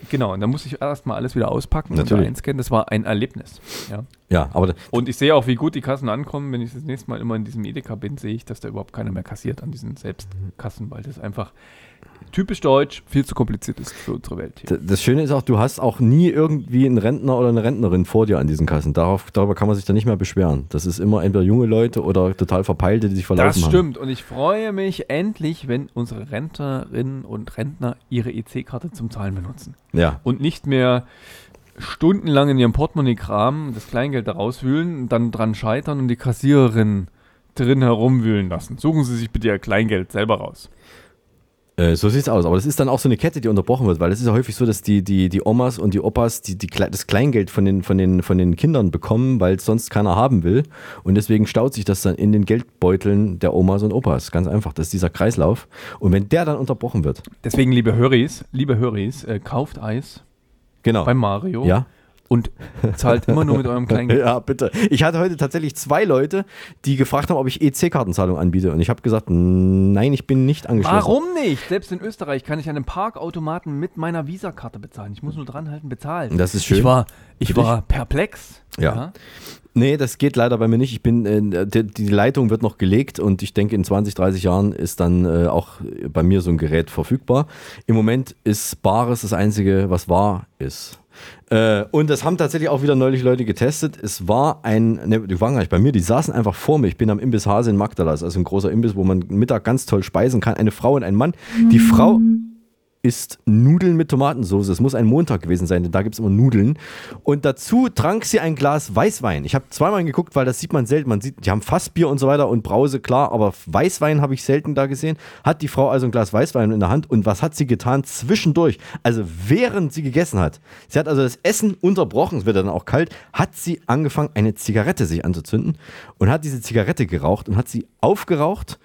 Genau, und dann muss ich erstmal alles wieder auspacken Natürlich. und einscannen. Das war ein Erlebnis. Ja. Ja, aber Und ich sehe auch, wie gut die Kassen ankommen. Wenn ich das nächste Mal immer in diesem Edeka bin, sehe ich, dass da überhaupt keiner mehr kassiert an diesen Selbstkassen, weil das einfach typisch deutsch viel zu kompliziert ist für unsere Welt hier. das Schöne ist auch, du hast auch nie irgendwie einen Rentner oder eine Rentnerin vor dir an diesen Kassen. Darauf, darüber kann man sich dann nicht mehr beschweren. Das ist immer entweder junge Leute oder total Verpeilte, die sich verlaufen Das haben. stimmt. Und ich freue mich endlich, wenn unsere Rentnerinnen und Rentner ihre EC-Karte zum Zahlen benutzen. Ja. Und nicht mehr stundenlang in ihrem Portemonnaie kramen, das Kleingeld da rauswühlen, dann dran scheitern und die Kassiererin drin herumwühlen lassen. Suchen Sie sich bitte Ihr Kleingeld selber raus. Äh, so sieht's aus. Aber das ist dann auch so eine Kette, die unterbrochen wird, weil es ist ja häufig so, dass die, die, die Omas und die Opas die, die, das Kleingeld von den, von, den, von den Kindern bekommen, weil es sonst keiner haben will. Und deswegen staut sich das dann in den Geldbeuteln der Omas und Opas. Ganz einfach. Das ist dieser Kreislauf. Und wenn der dann unterbrochen wird. Deswegen, liebe Höris, liebe Höris, äh, kauft Eis Genau. beim Mario Ja. Und zahlt immer nur mit eurem Kleingeld. (laughs) Ja, bitte. Ich hatte heute tatsächlich zwei Leute, die gefragt haben, ob ich EC-Kartenzahlung anbiete. Und ich habe gesagt, nein, ich bin nicht angeschlossen. Warum nicht? Selbst in Österreich kann ich an einem Parkautomaten mit meiner Visakarte bezahlen. Ich muss nur dranhalten, bezahlen. Das ist schön. Ich war, ich war perplex. Ja. Nee, das geht leider bei mir nicht. Ich bin, äh, die, die Leitung wird noch gelegt und ich denke, in 20, 30 Jahren ist dann äh, auch bei mir so ein Gerät verfügbar. Im Moment ist Bares das Einzige, was wahr ist. Äh, und das haben tatsächlich auch wieder neulich Leute getestet. Es war ein, ne, die waren gar nicht bei mir, die saßen einfach vor mir. Ich bin am Imbiss Hase in Magdalas, also ein großer Imbiss, wo man Mittag ganz toll speisen kann. Eine Frau und ein Mann. Die Frau isst Nudeln mit Tomatensauce. Es muss ein Montag gewesen sein, denn da gibt es immer Nudeln. Und dazu trank sie ein Glas Weißwein. Ich habe zweimal geguckt, weil das sieht man selten. Man sieht, die haben Fassbier und so weiter und Brause, klar, aber Weißwein habe ich selten da gesehen. Hat die Frau also ein Glas Weißwein in der Hand und was hat sie getan zwischendurch? Also während sie gegessen hat. Sie hat also das Essen unterbrochen, es wird dann auch kalt, hat sie angefangen, eine Zigarette sich anzuzünden und hat diese Zigarette geraucht und hat sie aufgeraucht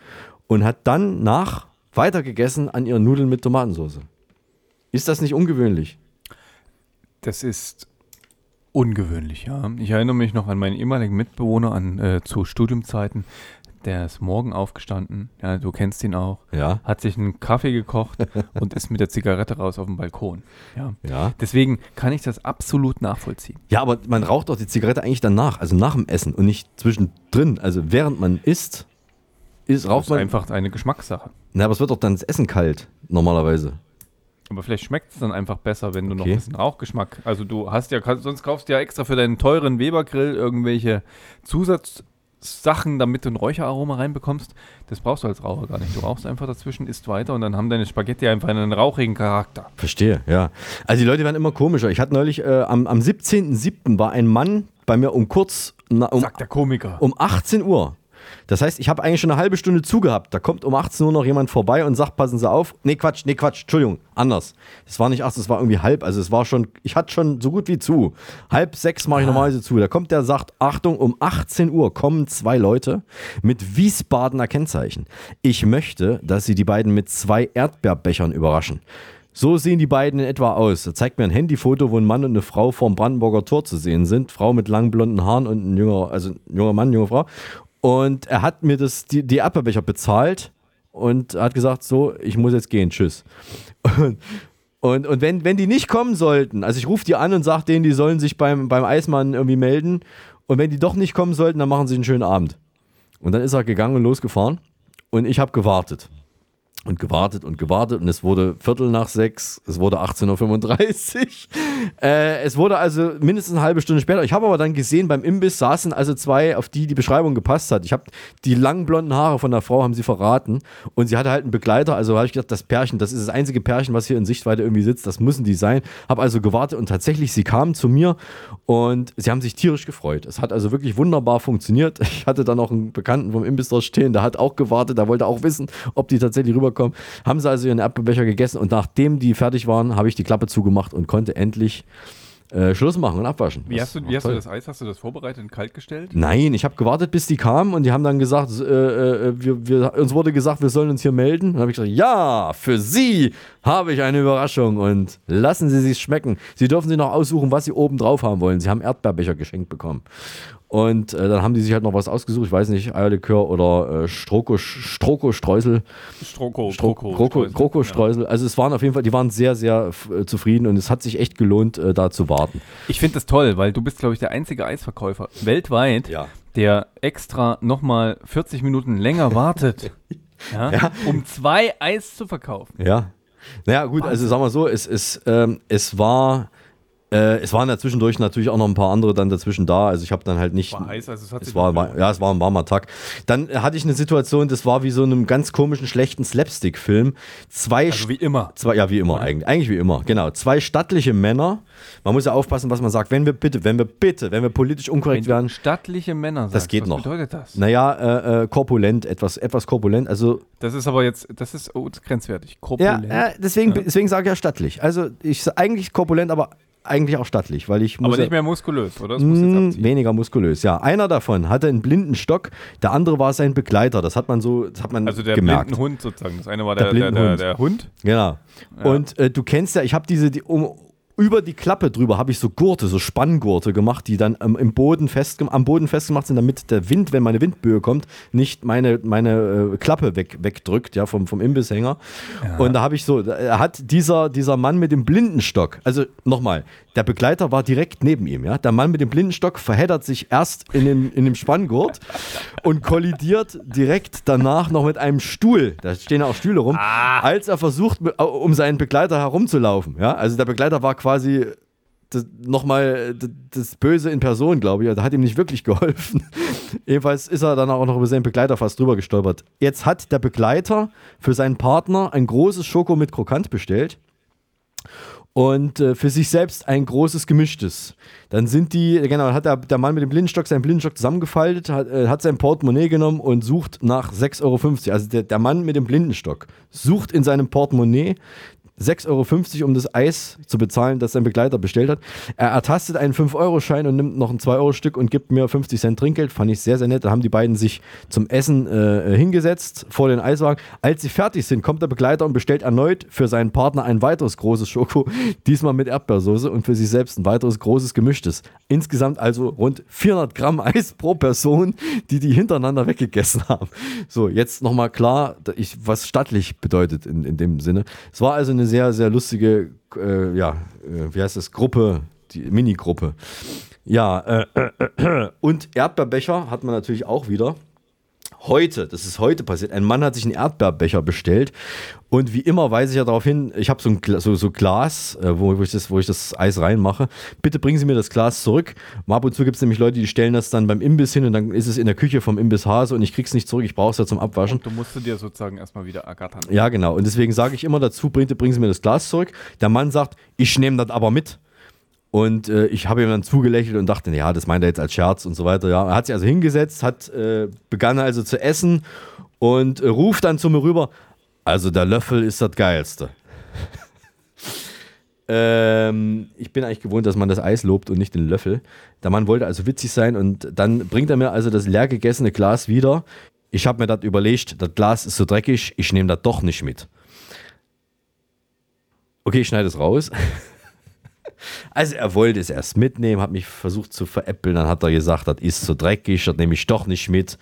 und hat dann nach weiter gegessen an ihren Nudeln mit Tomatensauce. Ist das nicht ungewöhnlich? Das ist ungewöhnlich, ja. Ich erinnere mich noch an meinen ehemaligen Mitbewohner an äh, zu Studiumzeiten. Der ist morgen aufgestanden, ja, du kennst ihn auch. Ja. Hat sich einen Kaffee gekocht (laughs) und ist mit der Zigarette raus auf dem Balkon. Ja. Ja. Deswegen kann ich das absolut nachvollziehen. Ja, aber man raucht doch die Zigarette eigentlich danach, also nach dem Essen und nicht zwischendrin. Also während man isst, ist, Das raucht ist man. einfach eine Geschmackssache. Na, aber es wird doch dann das Essen kalt, normalerweise. Aber vielleicht schmeckt es dann einfach besser, wenn du noch Okay. ein bisschen Rauchgeschmack. Also du hast ja, sonst kaufst du ja extra für deinen teuren Weber-Grill irgendwelche Zusatzsachen, damit du ein Räucheraroma reinbekommst. Das brauchst du als Raucher gar nicht. Du rauchst einfach dazwischen, isst weiter und dann haben deine Spaghetti einfach einen rauchigen Charakter. Verstehe, ja. Also die Leute werden immer komischer. Ich hatte neulich, äh, am, am 17.07. war ein Mann bei mir um kurz, na, um, Sagt der Komiker. um 18 Uhr. Das heißt, ich habe eigentlich schon eine halbe Stunde zugehabt. Da kommt um 18 Uhr noch jemand vorbei und sagt, passen Sie auf. Nee, Quatsch, nee, Quatsch, Entschuldigung, anders. Es war nicht 18, es war irgendwie halb. Also es war schon, ich hatte schon so gut wie zu. Halb sechs mache ich normalerweise zu. Da kommt der, sagt, Achtung, um 18 Uhr kommen zwei Leute mit Wiesbadener Kennzeichen. Ich möchte, dass Sie die beiden mit zwei Erdbeerbechern überraschen. So sehen die beiden in etwa aus. Er zeigt mir ein Handyfoto, wo ein Mann und eine Frau vorm Brandenburger Tor zu sehen sind. Frau mit langen blonden Haaren und ein junger, also ein junger Mann, junge Frau. Und er hat mir das, die, die Erdbeerbecher bezahlt und hat gesagt, so, ich muss jetzt gehen, tschüss. Und, und, und wenn, wenn die nicht kommen sollten, also ich rufe die an und sage denen, die sollen sich beim, beim Eismann irgendwie melden. Und wenn die doch nicht kommen sollten, dann machen sie einen schönen Abend. Und dann ist er gegangen und losgefahren. Und ich habe gewartet. Und gewartet und gewartet. Und es wurde Viertel nach sechs, es wurde 18.35 Uhr. (laughs) Äh, es wurde also mindestens eine halbe Stunde später. Ich habe aber dann gesehen, beim Imbiss saßen also zwei, auf die die Beschreibung gepasst hat. Ich habe die langen blonden Haare von der Frau, haben sie verraten. Und sie hatte halt einen Begleiter. Also habe ich gedacht, das Pärchen, das ist das einzige Pärchen, was hier in Sichtweite irgendwie sitzt. Das müssen die sein. Habe also gewartet und tatsächlich, sie kamen zu mir und sie haben sich tierisch gefreut. Es hat also wirklich wunderbar funktioniert. (laughs) Ich hatte dann noch einen Bekannten vom Imbiss dort stehen, der hat auch gewartet, der wollte auch wissen, ob die tatsächlich rüberkommen. Haben sie also ihren Erdbeerbecher gegessen und nachdem die fertig waren, habe ich die Klappe zugemacht und konnte endlich äh, Schluss machen und abwaschen. Wie, hast, du, wie hast du das Eis? Hast du das vorbereitet und kalt gestellt? Nein, ich habe gewartet, bis die kamen und die haben dann gesagt, äh, äh, wir, wir, uns wurde gesagt, wir sollen uns hier melden. Dann habe ich gesagt, ja, für Sie habe ich eine Überraschung und lassen Sie sich schmecken. Sie dürfen sich noch aussuchen, was Sie oben drauf haben wollen. Sie haben Erdbeerbecher geschenkt bekommen. Und äh, dann haben die sich halt noch was ausgesucht, ich weiß nicht, Eierlikör oder äh, Stroko, Stroko-Streusel. Stroko, Stroko, Kroko, Kroko-Streusel. Also es waren auf jeden Fall, die waren sehr, sehr äh, zufrieden und es hat sich echt gelohnt, äh, da zu warten. Ich finde das toll, weil du bist, glaube ich, der einzige Eisverkäufer weltweit, Ja. der extra nochmal 40 Minuten länger wartet, (laughs) ja, Ja. um zwei Eis zu verkaufen. Ja. Naja, gut, also sagen wir so, es, es, ähm, es war. Äh, es waren ja zwischendurch natürlich auch noch ein paar andere dann dazwischen da. Also ich habe dann halt nicht. War heiß, also es hat es sich war, war, ja, es war ein warmer Tag. Dann hatte ich eine Situation, das war wie so einem ganz komischen, schlechten Slapstick-Film. Zwei, Also wie immer. zwei, ja, wie immer eigentlich. Eigentlich wie immer, genau. Zwei stattliche Männer. Man muss ja aufpassen, was man sagt. Wenn wir bitte, wenn wir bitte, wenn wir politisch unkorrekt Wenn werden, stattliche Männer sagst, das geht was noch. bedeutet das? Naja, äh, äh, korpulent, etwas, etwas korpulent. Also Das ist aber jetzt, das ist oh, grenzwertig. Ja, Korpulent. äh, deswegen, Ja. deswegen sage ich ja stattlich. Also ich eigentlich korpulent, aber eigentlich auch stattlich, weil ich muss aber nicht mehr muskulös, oder? Das muss jetzt Mm, weniger muskulös. Ja, einer davon hatte einen blinden Stock, der andere war sein Begleiter. Das hat man so, das hat man Also der gemerkt. blinden Hund sozusagen. Das eine war Der der, der, der Hund. Genau. Ja. Und äh, du kennst ja, ich habe diese, die, um, über die Klappe drüber habe ich so Gurte, so Spanngurte gemacht, die dann ähm, im Boden festgem am Boden festgemacht sind, damit der Wind, wenn meine Windböe kommt, nicht meine, meine äh, Klappe weg, wegdrückt, ja, vom, vom Imbisshänger. Und da habe ich so, er hat dieser, dieser Mann mit dem Blindenstock, also nochmal, der Begleiter war direkt neben ihm, ja. Der Mann mit dem Blindenstock verheddert sich erst in dem, in dem Spanngurt und kollidiert direkt danach noch mit einem Stuhl. Da stehen ja auch Stühle rum, als er versucht, um seinen Begleiter herumzulaufen. Ja? Also der Begleiter war quasi nochmal das Böse in Person, glaube ich. Da hat ihm nicht wirklich geholfen. (laughs) Jedenfalls ist er dann auch noch über seinen Begleiter fast drüber gestolpert. Jetzt hat der Begleiter für seinen Partner ein großes Schoko mit Krokant bestellt und äh, für sich selbst ein großes gemischtes. Dann sind die, genau, hat der, der Mann mit dem Blindenstock seinen Blindenstock zusammengefaltet, hat, äh, hat sein Portemonnaie genommen und sucht nach 6,50 Euro. Also der, der Mann mit dem Blindenstock sucht in seinem Portemonnaie 6,50 Euro, um das Eis zu bezahlen, das sein Begleiter bestellt hat. Er ertastet einen 5-Euro-Schein und nimmt noch ein 2-Euro-Stück und gibt mir 50 Cent Trinkgeld. Fand ich sehr, sehr nett. Da haben die beiden sich zum Essen äh, hingesetzt vor den Eiswagen. Als sie fertig sind, kommt der Begleiter und bestellt erneut für seinen Partner ein weiteres großes Schoko, (laughs) diesmal mit Erdbeersoße und für sich selbst ein weiteres großes gemischtes. Insgesamt also rund 400 Gramm Eis pro Person, die die hintereinander weggegessen haben. So, jetzt nochmal klar, ich, was stattlich bedeutet in, in dem Sinne. Es war also eine sehr, sehr lustige, äh, ja, äh, wie heißt das, Gruppe, die Minigruppe. Ja, äh, äh, und Erdbeerbecher hat man natürlich auch wieder. Heute, das ist heute passiert, ein Mann hat sich einen Erdbeerbecher bestellt und wie immer weise ich ja darauf hin, ich habe so ein Gla- so, so Glas, äh, wo, wo, ich das, wo ich das Eis reinmache. Bitte bringen Sie mir das Glas zurück. Mal ab und zu gibt es nämlich Leute, die stellen das dann beim Imbiss hin und dann ist es in der Küche vom Imbiss Hase und ich krieg's nicht zurück, ich brauche es ja zum Abwaschen. Du musst dir sozusagen erstmal wieder ergattern. Ja, genau. Und deswegen sage ich immer dazu, bringen, bringen Sie mir das Glas zurück. Der Mann sagt, ich nehme das aber mit. Und äh, ich habe ihm dann zugelächelt und dachte, ja, das meint er jetzt als Scherz und so weiter. Ja, er hat sich also hingesetzt, hat äh, begann also zu essen und äh, ruft dann zu mir rüber, also der Löffel ist das Geilste. (laughs) ähm, ich bin eigentlich gewohnt, dass man das Eis lobt und nicht den Löffel. Der Mann wollte also witzig sein und dann bringt er mir also das leer gegessene Glas wieder. Ich habe mir das überlegt, das Glas ist so dreckig, ich nehme das doch nicht mit. Okay, ich schneide es raus. (laughs) Also er wollte es erst mitnehmen, hat mich versucht zu veräppeln, dann hat er gesagt, das ist so dreckig, das nehme ich doch nicht mit.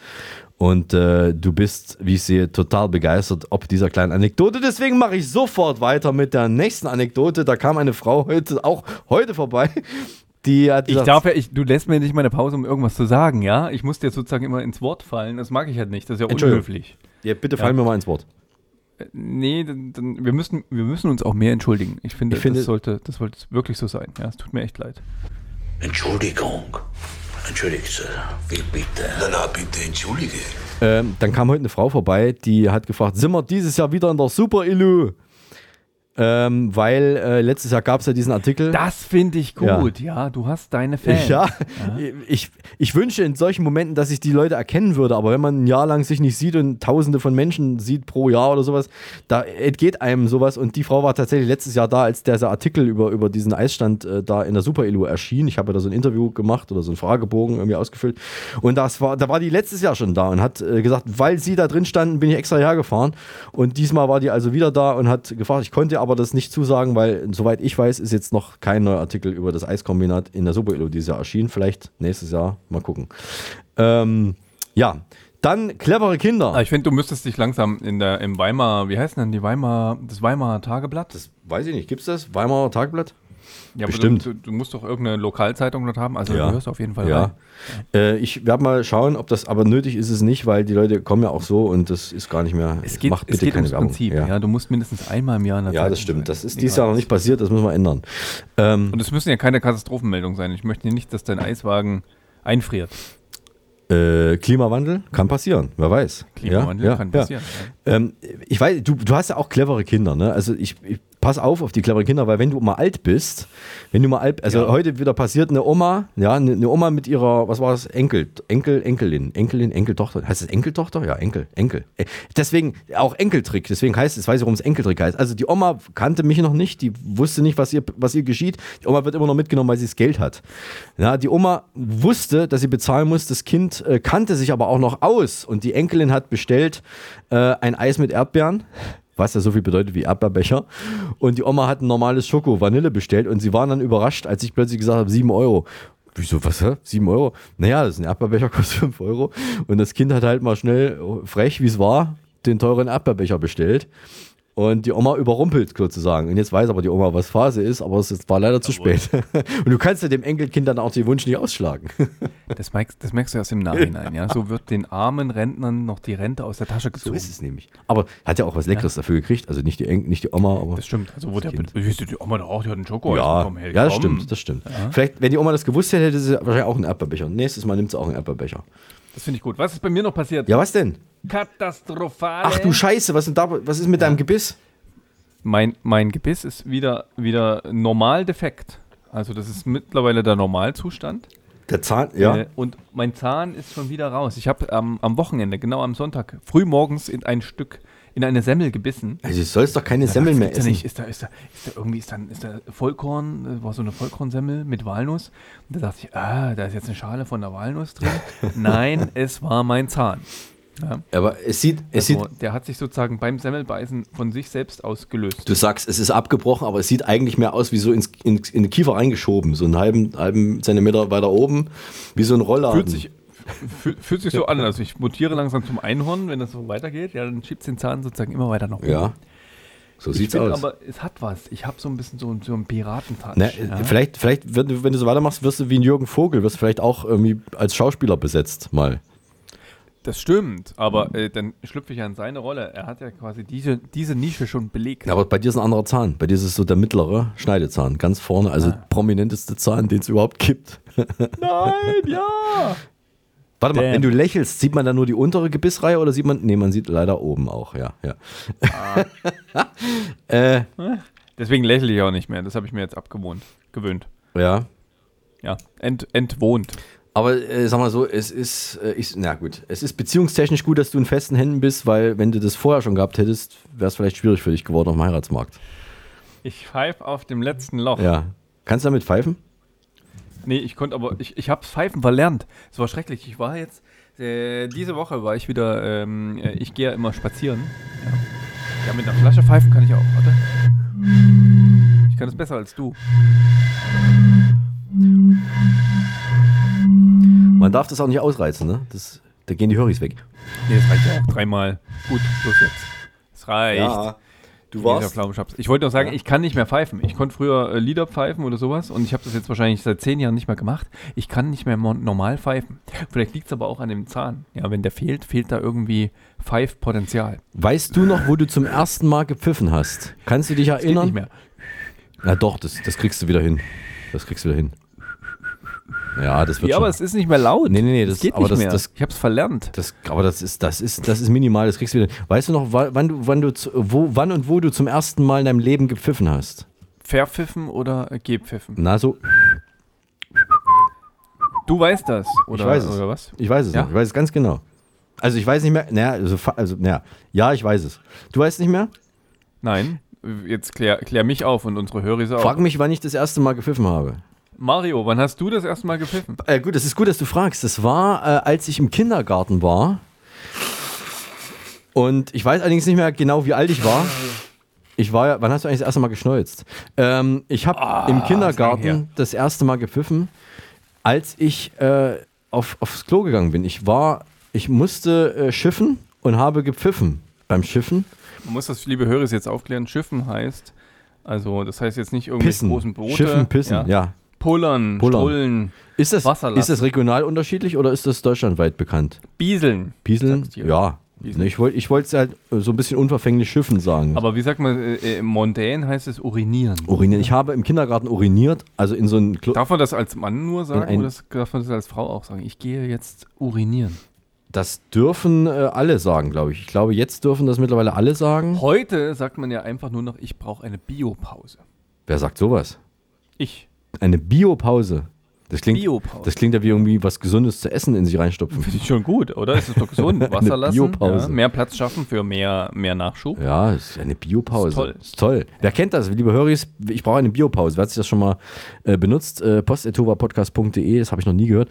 Und äh, du bist, wie ich sehe, total begeistert ob dieser kleinen Anekdote. Deswegen mache ich sofort weiter mit der nächsten Anekdote. Da kam eine Frau heute, auch heute vorbei. Die hat Ich darf ja, ich, du lässt mir nicht meine Pause, um irgendwas zu sagen, ja? Ich muss dir sozusagen immer ins Wort fallen. Das mag ich halt nicht. Das ist ja unhöflich. Ja, bitte fallen mir mal ins Wort. Nee, dann, dann, wir, müssen, wir müssen uns auch mehr entschuldigen. Ich finde, Ich finde- das, sollte, das sollte wirklich so sein. Ja, es tut mir echt leid. Entschuldigung. Entschuldigt, Sir. Wie bitte? Na, na, bitte entschuldige. Ähm, dann kam heute eine Frau vorbei, die hat gefragt, sind wir dieses Jahr wieder in der Super Illu? Ähm, weil äh, letztes Jahr gab es ja diesen Artikel. Das finde ich Ja. gut, ja. Du hast deine Fans. (laughs) Ja, Ich, ich wünsche in solchen Momenten, dass ich die Leute erkennen würde, aber wenn man ein Jahr lang sich nicht sieht und tausende von Menschen sieht pro Jahr oder sowas, da entgeht einem sowas und die Frau war tatsächlich letztes Jahr da, als dieser Artikel über, über diesen Eisstand äh, da in der Super Elo erschien. Ich habe ja da so ein Interview gemacht oder so einen Fragebogen irgendwie ausgefüllt und das war, da war die letztes Jahr schon da und hat äh, gesagt, weil sie da drin standen, bin ich extra hergefahren und diesmal war die also wieder da und hat gefragt, ich konnte aber das nicht zusagen, weil soweit ich weiß, ist jetzt noch kein neuer Artikel über das Eiskombinat in der Super Elo dieses Jahr erschienen. Vielleicht nächstes Jahr, mal gucken. Ähm, ja, dann clevere Kinder. Aber ich finde, du müsstest dich langsam in der, im Weimar, wie heißt denn die Weimar, das Weimarer Tageblatt? Das weiß ich nicht. Gibt es das? Weimarer Tagblatt? Ja, Bestimmt. Du, du, musst doch irgendeine Lokalzeitung dort haben, also Ja. du hörst auf jeden Fall ja. rein. Äh, ich werde mal schauen, ob das, aber nötig ist es nicht, weil die Leute kommen ja auch so und das ist gar nicht mehr. Es geht, macht es bitte geht keine ums Werbung. Prinzip, Ja. ja. Du musst mindestens einmal im Jahr in der ja, Zeitung das stimmt. Das ist dieses Jahr noch nicht passiert, das müssen wir ändern. Ähm, Und es müssen ja keine Katastrophenmeldungen sein. Ich möchte nicht, dass dein Eiswagen einfriert. Äh, Klimawandel kann passieren, wer weiß. Klimawandel ja, ja, kann ja. passieren, Ähm, ich weiß, du, du hast ja auch clevere Kinder, ne? Also ich, ich pass auf auf die cleveren Kinder, weil wenn du mal alt bist, wenn du mal alt, also Ja. heute wieder passiert eine Oma, ja, eine, eine Oma mit ihrer, was war das, Enkel, Enkel, Enkelin, Enkelin, Enkeltochter, heißt es Enkeltochter? Ja, Enkel, Enkel. Äh, Deswegen auch Enkeltrick, deswegen heißt es, weiß ich, warum es Enkeltrick heißt. Also die Oma kannte mich noch nicht, die wusste nicht, was ihr, was ihr geschieht. Die Oma wird immer noch mitgenommen, weil sie das Geld hat. Ja, die Oma wusste, dass sie bezahlen muss, das Kind äh, kannte sich aber auch noch aus und die Enkelin hat bestellt äh, ein Eis mit Erdbeeren was ja so viel bedeutet wie Erdbeerbecher. Und die Oma hat ein normales Schoko-Vanille bestellt und sie waren dann überrascht, als ich plötzlich gesagt habe, 7 Euro. Wieso, was, hä? 7 Euro? Naja, das ist ein Erdbeerbecher, (laughs) kostet 5 Euro. Und das Kind hat halt mal schnell, frech wie es war, den teuren Erdbeerbecher bestellt. Und die Oma überrumpelt sozusagen. Und jetzt weiß aber die Oma, was Phase ist, aber es war leider zu spät. (laughs) Und du kannst ja dem Enkelkind dann auch den Wunsch nicht ausschlagen. (laughs) Das merkst, das merkst du erst im Nachhinein, ja. So wird den armen Rentnern noch die Rente aus der Tasche gezogen. So ist es nämlich. Aber hat ja auch was Leckeres dafür gekriegt. Also nicht die, Enkel, nicht die Oma, aber. Das stimmt. Also wo der, die Oma doch auch, die hat einen Schoko Ja, bekommen. Hey, ja, das stimmt, das stimmt. Ja. Vielleicht, wenn die Oma das gewusst hätte, hätte sie wahrscheinlich auch einen Erdbeerbecher. Nächstes Mal nimmt sie auch einen Erdbeerbecher. Das finde ich gut. Was ist bei mir noch passiert? Ja, was denn? Katastrophal. Ach du Scheiße, was, da, was ist mit deinem Gebiss? Mein, mein Gebiss ist wieder, wieder normal defekt. Also das ist mittlerweile der Normalzustand. Der Zahn, ja. Äh, und mein Zahn ist schon wieder raus. Ich habe ähm, am Wochenende, genau am Sonntag, früh morgens in ein Stück in eine Semmel gebissen. Also du sollst doch keine Semmel mehr essen. ist, da, ist, da, ist da irgendwie ist da, ist da Vollkorn, äh, war so eine Vollkornsemmel mit Walnuss. Und da dachte ich, ah, da ist jetzt eine Schale von der Walnuss drin. (laughs) Nein, es war mein Zahn. Ja. Aber es sieht, es Also, sieht, der hat sich sozusagen beim Semmelbeißen von sich selbst ausgelöst. du sagst, es ist abgebrochen, aber es sieht eigentlich mehr aus wie so ins, in, in den Kiefer reingeschoben. So einen halben, halben Zentimeter weiter oben, wie so ein Rollladen. Fühlt sich, fühlt, sich so an. Also ich mutiere langsam zum Einhorn, wenn das so weitergeht. Ja, dann schiebt den Zahn sozusagen immer weiter nach oben. Ja, so Ich sieht's aus. Aber es hat was. Ich habe so ein bisschen so, so einen Piratentouch. Ne, ja. Vielleicht, vielleicht wenn, du, wenn du so weitermachst, wirst du wie ein Jürgen Vogel, wirst vielleicht auch irgendwie als Schauspieler besetzt mal. Das stimmt, aber äh, dann schlüpfe ich ja in seine Rolle. Er hat ja quasi diese, diese Nische schon belegt. Ja, aber bei dir ist ein anderer Zahn. Bei dir ist es so der mittlere Schneidezahn, ganz vorne, also Ah. prominenteste Zahn, den es überhaupt gibt. (laughs) Nein, ja! Warte mal, Damn. wenn du lächelst, sieht man dann nur die untere Gebissreihe oder sieht man, nee, man sieht leider oben auch, ja, ja. (laughs) äh, Deswegen lächle ich auch nicht mehr. Das habe ich mir jetzt abgewohnt. Gewöhnt. ja. Ja, ent, entwohnt. Aber äh, sag mal so, es ist, äh, ich, na gut, es ist beziehungstechnisch gut, dass du in festen Händen bist, weil wenn du das vorher schon gehabt hättest, wäre es vielleicht schwierig für dich geworden auf dem Heiratsmarkt. Ich pfeife auf dem letzten Loch. Ja. Kannst du damit pfeifen? Nee, ich konnte aber, ich, ich habe Pfeifen verlernt. Es war schrecklich. Ich war jetzt, äh, diese Woche war ich wieder, ähm, äh, ich gehe ja immer spazieren. Ja. ja, mit einer Flasche pfeifen kann ich auch. Warte. Ich kann es besser als du. Man darf das auch nicht ausreizen, ne? Das, da gehen die Hörris weg. Nee, das reicht ja auch dreimal. Gut, los jetzt. Es reicht. Ja, du warst-. Ich wollte noch sagen, ich kann nicht mehr pfeifen. Ich konnte früher äh, Lieder pfeifen oder sowas und ich habe das jetzt wahrscheinlich seit zehn Jahren nicht mehr gemacht. Ich kann nicht mehr normal pfeifen. Vielleicht liegt es aber auch an dem Zahn. Ja, wenn der fehlt, fehlt da irgendwie Pfeifpotenzial. Weißt du noch, wo du zum ersten Mal gepfiffen hast? Kannst du dich Das geht erinnern? nicht mehr. Na doch, das, das kriegst du wieder hin. Das kriegst du wieder hin. Ja, das wird Ja, schon. aber es ist nicht mehr laut. Nee, nee, nee, das, das, geht aber nicht das, mehr. Das, ich habe es verlernt. das, aber das ist, das ist, das ist minimal, das kriegst du wieder. Weißt du noch, wa- wann du, wann du, wo, wann und wo du zum ersten Mal in deinem Leben gepfiffen hast? Verpfiffen oder gepfiffen? Na, so, Du weißt das, oder, ich weiß es. oder was? Ich weiß es Ja? noch, ich weiß es ganz genau. Also ich weiß nicht mehr, naja, also, also, naja, ja, ich weiß es. Du weißt nicht mehr? Nein, jetzt klär, klär mich auf und unsere Hörer auch. Frag mich, wann ich das erste Mal gepfiffen habe. Mario, wann hast du das erste Mal gepfiffen? Äh, gut, das ist gut, dass du fragst. Das war, äh, als ich im Kindergarten war. Und ich weiß allerdings nicht mehr genau, wie alt ich war. Ich war ja, wann hast du eigentlich das erste Mal geschneuzt? Ähm, ich habe Ah, im. Kindergarten das erste Mal gepfiffen, als ich äh, auf, aufs Klo gegangen bin. Ich war, ich musste äh, schiffen und habe gepfiffen beim Schiffen. Man muss das, liebe Hörer, jetzt aufklären. Schiffen heißt, also das heißt jetzt nicht irgendwelche Pissen. großen Boote. Schiffen, pissen, ja. Pullern, Pullern. Strullen, Ist das, Wasser ist das regional unterschiedlich oder ist das deutschlandweit bekannt? Bieseln. Du. Ja. Bieseln. Ich wollte ich es halt so ein bisschen unverfänglich Schiffen sagen. Aber wie sagt man, äh, äh, mondän heißt es urinieren. Urinieren. Ich habe im Kindergarten uriniert, also in so ein Klo Darf man das als Mann nur sagen oder darf man das als Frau auch sagen? Ich gehe jetzt urinieren. Das dürfen äh, alle sagen, glaube ich. Ich glaube, jetzt dürfen das mittlerweile alle sagen. Heute sagt man ja einfach nur noch, ich brauche eine Biopause. Wer sagt sowas? Ich. Eine Biopause. Das klingt, Biopause. das klingt ja wie irgendwie was Gesundes zu essen in sich reinstopfen. Finde ich schon gut, oder? Es ist doch gesund. (laughs) Wasser lassen, Biopause. Ja, mehr Platz schaffen für mehr, mehr Nachschub. Ja, ist eine Biopause. Ist toll. Ist toll. Wer kennt das? Liebe Höris, ich brauche eine Biopause. Wer hat sich das schon mal äh, benutzt? Äh, postetovapodcast.de, das habe ich noch nie gehört.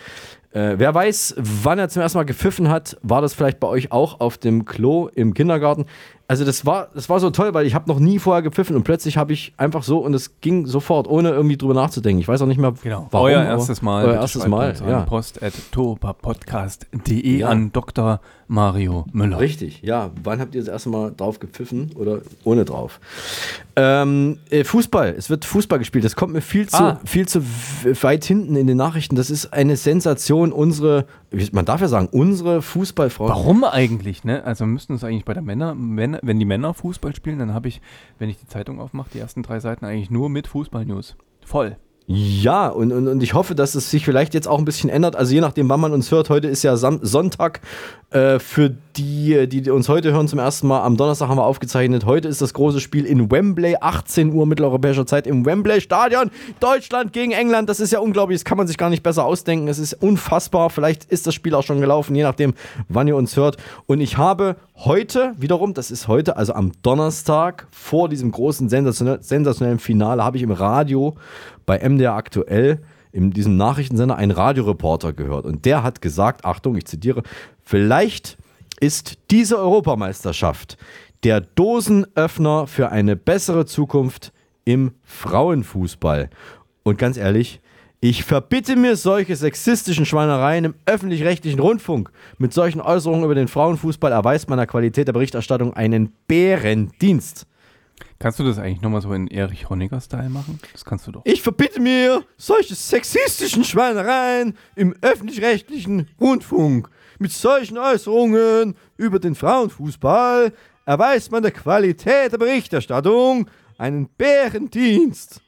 Äh, wer weiß, wann er zum ersten Mal gepfiffen hat, war das vielleicht bei euch auch auf dem Klo im Kindergarten. Also das war, das war so toll, weil ich habe noch nie vorher gepfiffen und plötzlich habe ich einfach so und es ging sofort, ohne irgendwie drüber nachzudenken. Ich weiß auch nicht mehr, Genau. warum. euer erstes Mal. Euer erstes Mal, uns an ja. post.topapodcast.de Ja. an Dr. Mario Müller. Richtig, ja. Wann habt ihr das erste Mal drauf gepfiffen oder ohne drauf? Ähm, äh, Fußball, es wird Fußball gespielt. Das kommt mir viel zu, Ah. viel zu weit hinten in den Nachrichten. Das ist eine Sensation. Unsere, man darf ja sagen, unsere Fußballfrauen. Warum eigentlich, ne? Also müssten es eigentlich bei der Männer, Männer, wenn die Männer Fußball spielen, dann habe ich, wenn ich die Zeitung aufmache, die ersten drei Seiten eigentlich nur mit Fußball-News. Voll. Ja, und, und, und ich hoffe, dass es sich vielleicht jetzt auch ein bisschen ändert. Also je nachdem, wann man uns hört. Heute ist ja Sam Sonntag. Äh, für die, die uns heute hören zum ersten Mal, am Donnerstag haben wir aufgezeichnet. Heute ist das große Spiel in Wembley, 18 Uhr mitteleuropäischer Zeit im Wembley Stadion. Deutschland gegen England. Das ist ja unglaublich. Das kann man sich gar nicht besser ausdenken. Es ist unfassbar. Vielleicht ist das Spiel auch schon gelaufen, je nachdem, wann ihr uns hört. Und ich habe heute wiederum, das ist heute, also am Donnerstag, vor diesem großen sensationell, sensationellen Finale, habe ich im Radio bei MDR aktuell in diesem Nachrichtensender einen Radioreporter gehört. Und der hat gesagt, Achtung, ich zitiere, vielleicht ist diese Europameisterschaft der Dosenöffner für eine bessere Zukunft im Frauenfußball. Und ganz ehrlich, ich verbitte mir solche sexistischen Schweinereien im öffentlich-rechtlichen Rundfunk. Mit solchen Äußerungen über den Frauenfußball erweist man der Qualität der Berichterstattung einen Bärendienst. Kannst du das eigentlich nochmal so in Erich Honecker-Style machen? Das kannst du doch. Ich verbitte mir solche sexistischen Schweinereien im öffentlich-rechtlichen Rundfunk. Mit solchen Äußerungen über den Frauenfußball erweist man der Qualität der Berichterstattung einen Bärendienst.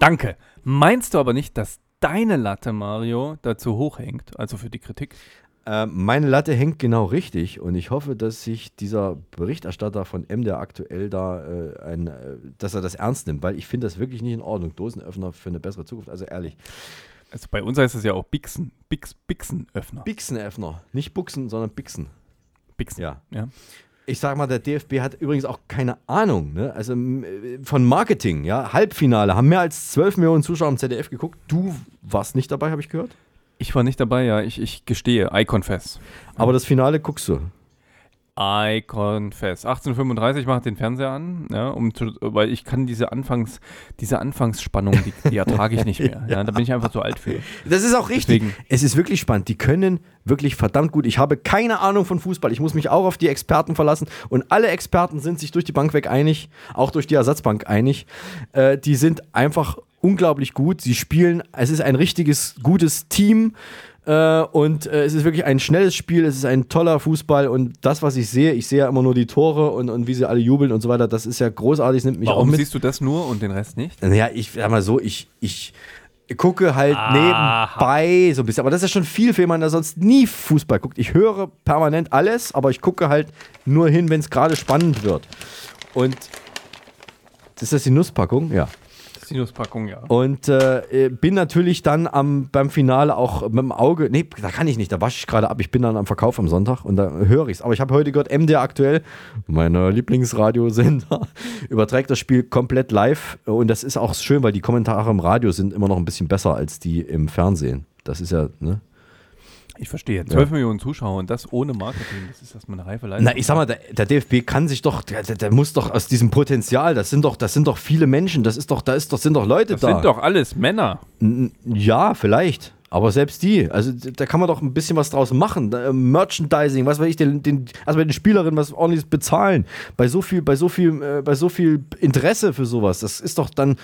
Danke. Meinst du aber nicht, dass deine Latte, Mario, dazu hoch hängt, also für die Kritik? Äh, meine Latte hängt genau richtig und ich hoffe, dass sich dieser Berichterstatter von MDR aktuell da äh, ein, äh, dass er das ernst nimmt, weil ich finde das wirklich nicht in Ordnung. Dosenöffner für eine bessere Zukunft, also ehrlich. Also bei uns heißt es ja auch Bixen, Bix, Bixenöffner. Bixenöffner, nicht Buchsen, sondern Bixen. Bixen. Ja. ja. Ich sag mal, der DFB hat übrigens auch keine Ahnung, ne? Also von Marketing, ja. Halbfinale, haben mehr als 12 Millionen Zuschauer im ZDF geguckt. Du warst nicht dabei, habe ich gehört. Ich war nicht dabei, ja. Ich, ich gestehe, I confess. Aber das Finale guckst du. I confess. 1835 macht den Fernseher an, ja, um zu, weil ich kann diese Anfangs, diese Anfangsspannung, die, die ertrage ich nicht mehr. ja. (laughs) ja. da bin ich einfach zu alt für. Das ist auch richtig. Deswegen. Es ist wirklich spannend. Die können wirklich verdammt gut. Ich habe keine Ahnung von Fußball. Ich muss mich auch auf die Experten verlassen. Und alle Experten sind sich durch die Bank weg einig, auch durch die Ersatzbank einig. Äh, die sind einfach unglaublich gut. Sie spielen, es ist ein richtiges, gutes Team. Äh, und äh, es ist wirklich ein schnelles Spiel, es ist ein toller Fußball und das, was ich sehe, ich sehe ja immer nur die Tore und, und wie sie alle jubeln und so weiter, das ist ja großartig, das nimmt mich Warum auch mit. siehst du das nur und den Rest nicht? Naja, ich sag mal so, ich, ich gucke halt Aha. nebenbei so ein bisschen, aber das ist ja schon viel für jemanden, der sonst nie Fußball guckt. Ich höre permanent alles, aber ich gucke halt nur hin, wenn es gerade spannend wird. Und ist das die Nusspackung? Ja. Sinuspackung, ja. Und äh, bin natürlich dann am, beim Finale auch mit dem Auge, nee, da kann ich nicht, da wasche ich gerade ab. Ich bin dann am Verkauf am Sonntag und da höre ich es. Aber ich habe heute gehört, MDR aktuell, mein Lieblingsradiosender, (laughs) überträgt das Spiel komplett live. Und das ist auch schön, weil die Kommentare im Radio sind immer noch ein bisschen besser als die im Fernsehen. Das ist ja, ne? Ich verstehe. 12 ja. Millionen Zuschauer und das ohne Marketing, das ist erstmal eine reife Leistung. Na, ich sag mal, der, der DFB kann sich doch, der, der, muss doch aus diesem Potenzial, das sind doch, das sind doch viele Menschen, das ist doch, da ist doch, sind doch Leute das da. Das sind doch alles Männer. Ja, vielleicht. Aber selbst die, also da kann man doch ein bisschen was draus machen. Merchandising, was weiß ich, den, den, also bei den Spielerinnen was ordentliches bezahlen. Bei so viel, bei so viel, äh, bei so viel Interesse für sowas. Das ist doch dann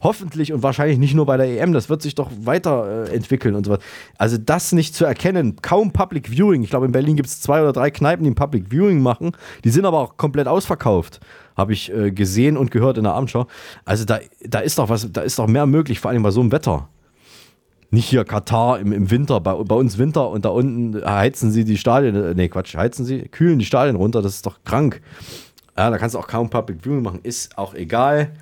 hoffentlich und wahrscheinlich nicht nur bei der EM, das wird sich doch weiterentwickeln äh, und so was. Also das nicht zu erkennen, kaum Public Viewing. Ich glaube, in Berlin gibt es zwei oder drei Kneipen, die ein Public Viewing machen. Die sind aber auch komplett ausverkauft. Habe ich äh, gesehen und gehört in der Abendschau. Also da, da ist doch was, da ist doch mehr möglich, vor allem bei so einem Wetter nicht hier Katar im, im Winter, bei, bei uns Winter und da unten heizen sie die Stadien, äh, nee, Quatsch, heizen sie, kühlen die Stadien runter, das ist doch krank. Ja, da kannst du auch kaum Public Viewing machen, ist auch egal.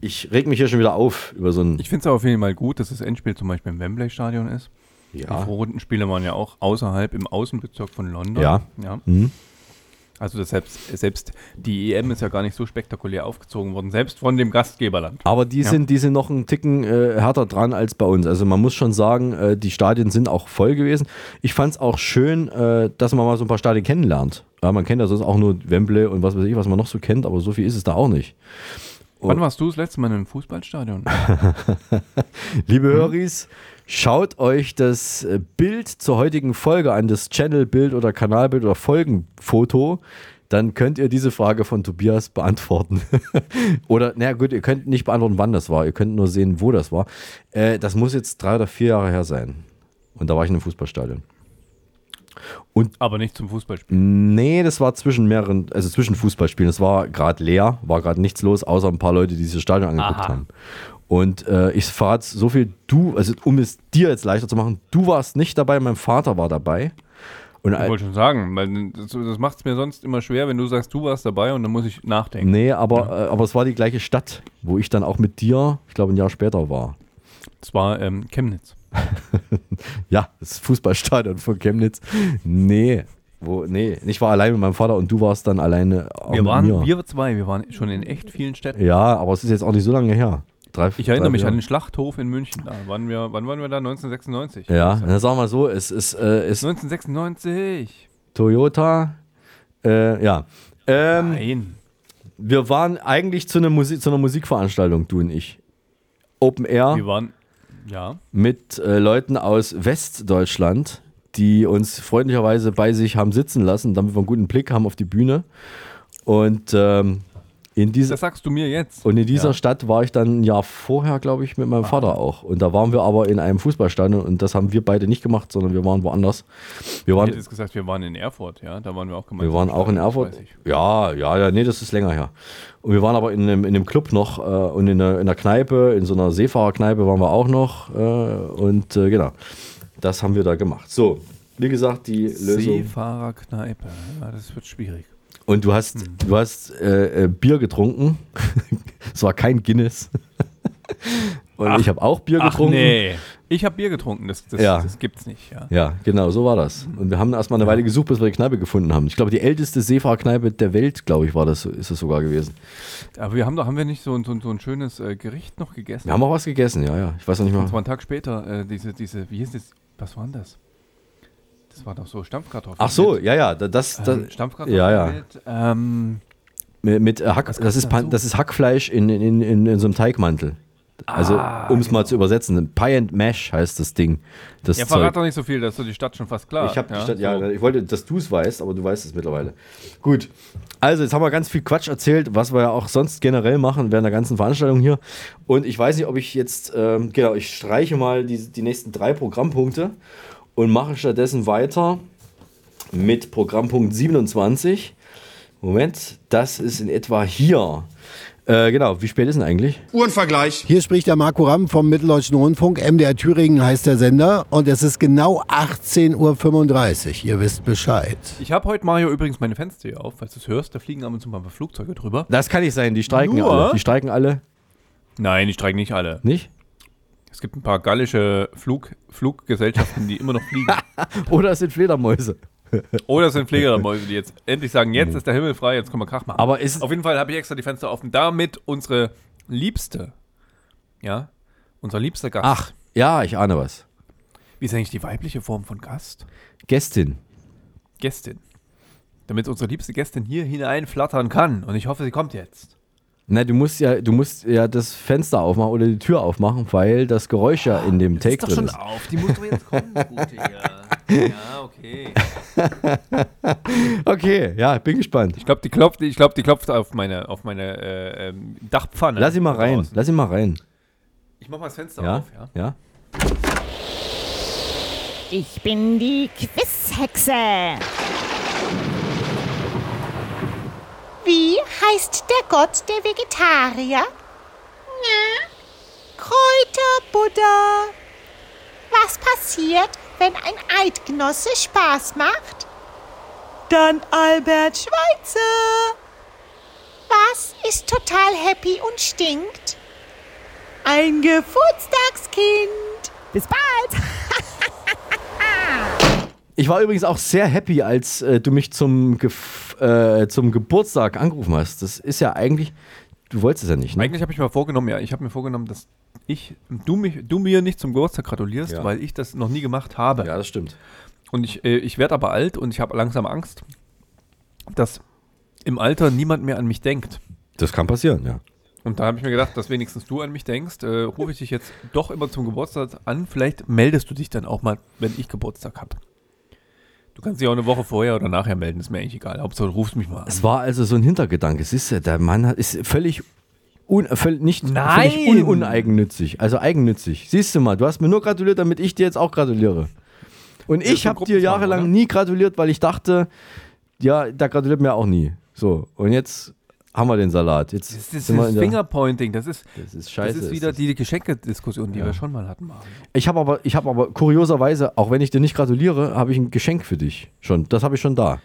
Ich reg mich hier schon wieder auf über so ein. Ich finde es auf jeden Fall gut, dass das Endspiel zum Beispiel im Wembley-Stadion ist. Ja. Die Vorrundenspiele waren ja auch außerhalb im Außenbezirk von London. Ja. ja. Mhm. Also selbst, selbst die EM ist ja gar nicht so spektakulär aufgezogen worden, selbst von dem Gastgeberland. Aber die, ja. sind, die sind noch einen Ticken äh, härter dran als bei uns. Also man muss schon sagen, äh, die Stadien sind auch voll gewesen. Ich fand es auch schön, äh, dass man mal so ein paar Stadien kennenlernt. Ja, man kennt ja sonst auch nur Wembley und was weiß ich, was man noch so kennt, aber so viel ist es da auch nicht. Und Wann warst du das letzte Mal in einem Fußballstadion? (laughs) Liebe hm? Schaut euch das äh, Bild zur heutigen Folge an, das Channelbild oder Kanalbild oder Folgenfoto. Dann könnt ihr diese Frage von Tobias beantworten. (laughs) oder, naja, gut, ihr könnt nicht beantworten, wann das war. Ihr könnt nur sehen, wo das war. Äh, das muss jetzt drei oder vier Jahre her sein. Und da war ich in einem Fußballstadion. Und Aber nicht zum Fußballspielen? Nee, das war zwischen mehreren, also zwischen Fußballspielen. Es war gerade leer, war gerade nichts los, außer ein paar Leute, die dieses Stadion angeguckt Aha. haben. Und äh, ich verrate so viel, du, also um es dir jetzt leichter zu machen, du warst nicht dabei, mein Vater war dabei. Und ich wollte schon sagen, weil das, das macht es mir sonst immer schwer, wenn du sagst, du warst dabei und dann muss ich nachdenken. Nee, aber, ja. äh, aber es war die gleiche Stadt, wo ich dann auch mit dir, ich glaube ein Jahr später war. Es war ähm, Chemnitz. (laughs) ja, das Fußballstadion von Chemnitz. Nee, Wo, nee, ich war allein mit meinem Vater und du warst dann alleine auch Wir waren, wir zwei, wir waren schon in echt vielen Städten. Ja, aber es ist jetzt auch nicht so lange her. Drei, Ich erinnere drei, mich vier- an den Schlachthof in München. Da waren wir, wann waren wir da? 1996. Ja, dann sagen wir so, es ist, äh, ist 1996. Toyota. Äh, ja. Ähm, Nein. Wir waren eigentlich zu einer, Musik, zu einer Musikveranstaltung, du und ich. Open Air Wir waren, ja. mit äh, Leuten aus Westdeutschland, die uns freundlicherweise bei sich haben sitzen lassen, damit wir einen guten Blick haben auf die Bühne. Und ähm, in dieser Das sagst du mir jetzt. und in dieser Ja. Stadt war ich dann ein Jahr vorher, glaube ich, mit meinem Vater auch. Und da waren wir aber in einem Fußballstadion und das haben wir beide nicht gemacht, sondern wir waren woanders. Wir Ich waren, hätte jetzt gesagt, wir waren in Erfurt, ja. Da waren wir auch gemeinsam. wir waren auch in Erfurt. Ja, ja, ja, nee, das ist länger her. Und wir waren aber in einem, in einem Club noch äh, und in einer, in einer Kneipe, in so einer Seefahrerkneipe waren wir auch noch. Äh, und äh, genau, das haben wir da gemacht. So, wie gesagt, die Lösung. Seefahrerkneipe. Ja, das wird schwierig. Und du hast, Hm. du hast äh, äh, Bier getrunken. (laughs) es war kein Guinness. (laughs) Und Ach, ich habe auch Bier Ach getrunken. nee. Ich habe Bier getrunken. Das, das, Ja. das gibt's nicht, ja. Ja, genau, so war das. Und wir haben erstmal eine Weile gesucht, bis wir die Kneipe gefunden haben. Ich glaube, die älteste Seefahrerkneipe der Welt, glaube ich, war das, ist es sogar gewesen. Aber wir haben doch, haben wir nicht so, ein- so, ein- so ein schönes äh, Gericht noch gegessen? Wir haben auch was gegessen, ja, ja. Ich weiß noch nicht Und zwar mal. einen Tag später, äh, diese, diese, wie hieß das? Was war denn das? Das war doch so Stampfkartoffeln. Ach so, mit, ja, ja, da- das, das ähm, Stampfkartoffeln ja, ja. mit, ähm, Mit, mit äh, Hack, das, ist, dazu? das ist Hackfleisch in, in, in, in so einem Teigmantel. Also, Ah, um es mal zu übersetzen, Pie and Mash heißt das Ding. Das ja, Zeug. verrat doch nicht so viel, dass du die Stadt schon fast klar. Ich habe die Stadt, so. ja, ich wollte, dass du es weißt, aber du weißt es mittlerweile. Gut. Also, jetzt haben wir ganz viel Quatsch erzählt, was wir ja auch sonst generell machen während der ganzen Veranstaltung hier. Und ich weiß nicht, ob ich jetzt, ähm, genau, ich streiche mal die, die nächsten drei Programmpunkte und mache stattdessen weiter mit Programmpunkt 27. Moment, das ist in etwa hier. Äh, genau, wie spät ist denn eigentlich? Uhrenvergleich. Hier spricht der Marco Ramm vom Mitteldeutschen Rundfunk. MDR Thüringen heißt der Sender. Und es ist genau 18.35 Uhr. Ihr wisst Bescheid. Ich habe heute, Mario, übrigens meine Fenster hier auf, falls du es hörst. Da fliegen ab und zu mal ein paar Flugzeuge drüber. Das kann nicht sein, die streiken Nur? alle. Die streiken alle. Nein, die streiken nicht alle. Nicht? Es gibt ein paar gallische Flug, Fluggesellschaften, die immer noch fliegen. (laughs) Oder es sind Fledermäuse. Oder es sind Pflegermäuse, die jetzt endlich sagen, jetzt ist der Himmel frei, jetzt können wir Krach machen. Aber ist- Auf jeden Fall habe ich extra die Fenster offen, damit unsere liebste, ja, unser liebster Gast. Ach, ja, ich ahne was. Wie ist eigentlich die weibliche Form von Gast? Gästin. Gästin. Damit unsere liebste Gästin hier hineinflattern kann. Und ich hoffe, sie kommt jetzt. Na, du musst ja, du musst ja das Fenster aufmachen oder die Tür aufmachen, weil das Geräusch ja in dem Take ist doch drin schon ist. auf, die muss doch jetzt kommen, (laughs) gute ja. Ja, okay. (laughs) Okay, ja, bin gespannt. Ich glaube, die klopft, ich glaube, die klopft auf meine, auf meine äh, ähm, Dachpfanne. Lass ihn mal rein, lass ihn mal rein. Ich mach mal das Fenster Ja, auf, ja. ja. Ich bin die Quizhexe. Wie heißt der Gott der Vegetarier? Ja. Kräuterbuddha. Was passiert, wenn ein Eidgenosse Spaß macht? Dann Albert Schweitzer. Was ist total happy und stinkt? Ein Geburtstagskind. Bis bald. Ich war übrigens auch sehr happy, als äh, du mich zum, Gef äh, zum Geburtstag angerufen hast. Das ist ja eigentlich, du wolltest es ja nicht, ne? Eigentlich habe ich mir vorgenommen, ja, ich habe mir vorgenommen, dass ich, du, mich, du mir nicht zum Geburtstag gratulierst, Ja. weil ich das noch nie gemacht habe. Ja, das stimmt. Und ich, äh, ich werde aber alt und ich habe langsam Angst, dass im Alter niemand mehr an mich denkt. Das kann passieren, ja. Und da habe ich mir gedacht, dass wenigstens du an mich denkst, äh, rufe ich dich jetzt doch immer zum Geburtstag an. Vielleicht meldest du dich dann auch mal, wenn ich Geburtstag habe. Du kannst dich auch eine Woche vorher oder nachher melden, ist mir eigentlich egal. Hauptsache du rufst mich mal an. Es war also so ein Hintergedanke. Siehst du, der Mann hat, ist völlig, un, völlig nicht Nein! völlig un, uneigennützig. Also eigennützig. Siehst du mal, du hast mir nur gratuliert, damit ich dir jetzt auch gratuliere. Und ich habe dir jahrelang oder? nie gratuliert, weil ich dachte, ja, der gratuliert mir auch nie. So, und jetzt haben wir den Salat. Jetzt Das ist das der- Fingerpointing, das ist, Das ist scheiße, Das ist ist wieder das. die Geschenkediskussion, die Ja. wir schon mal hatten. Ich habe aber, ich habe aber kurioserweise, auch wenn ich dir nicht gratuliere, habe ich ein Geschenk für dich schon. Das habe ich schon da.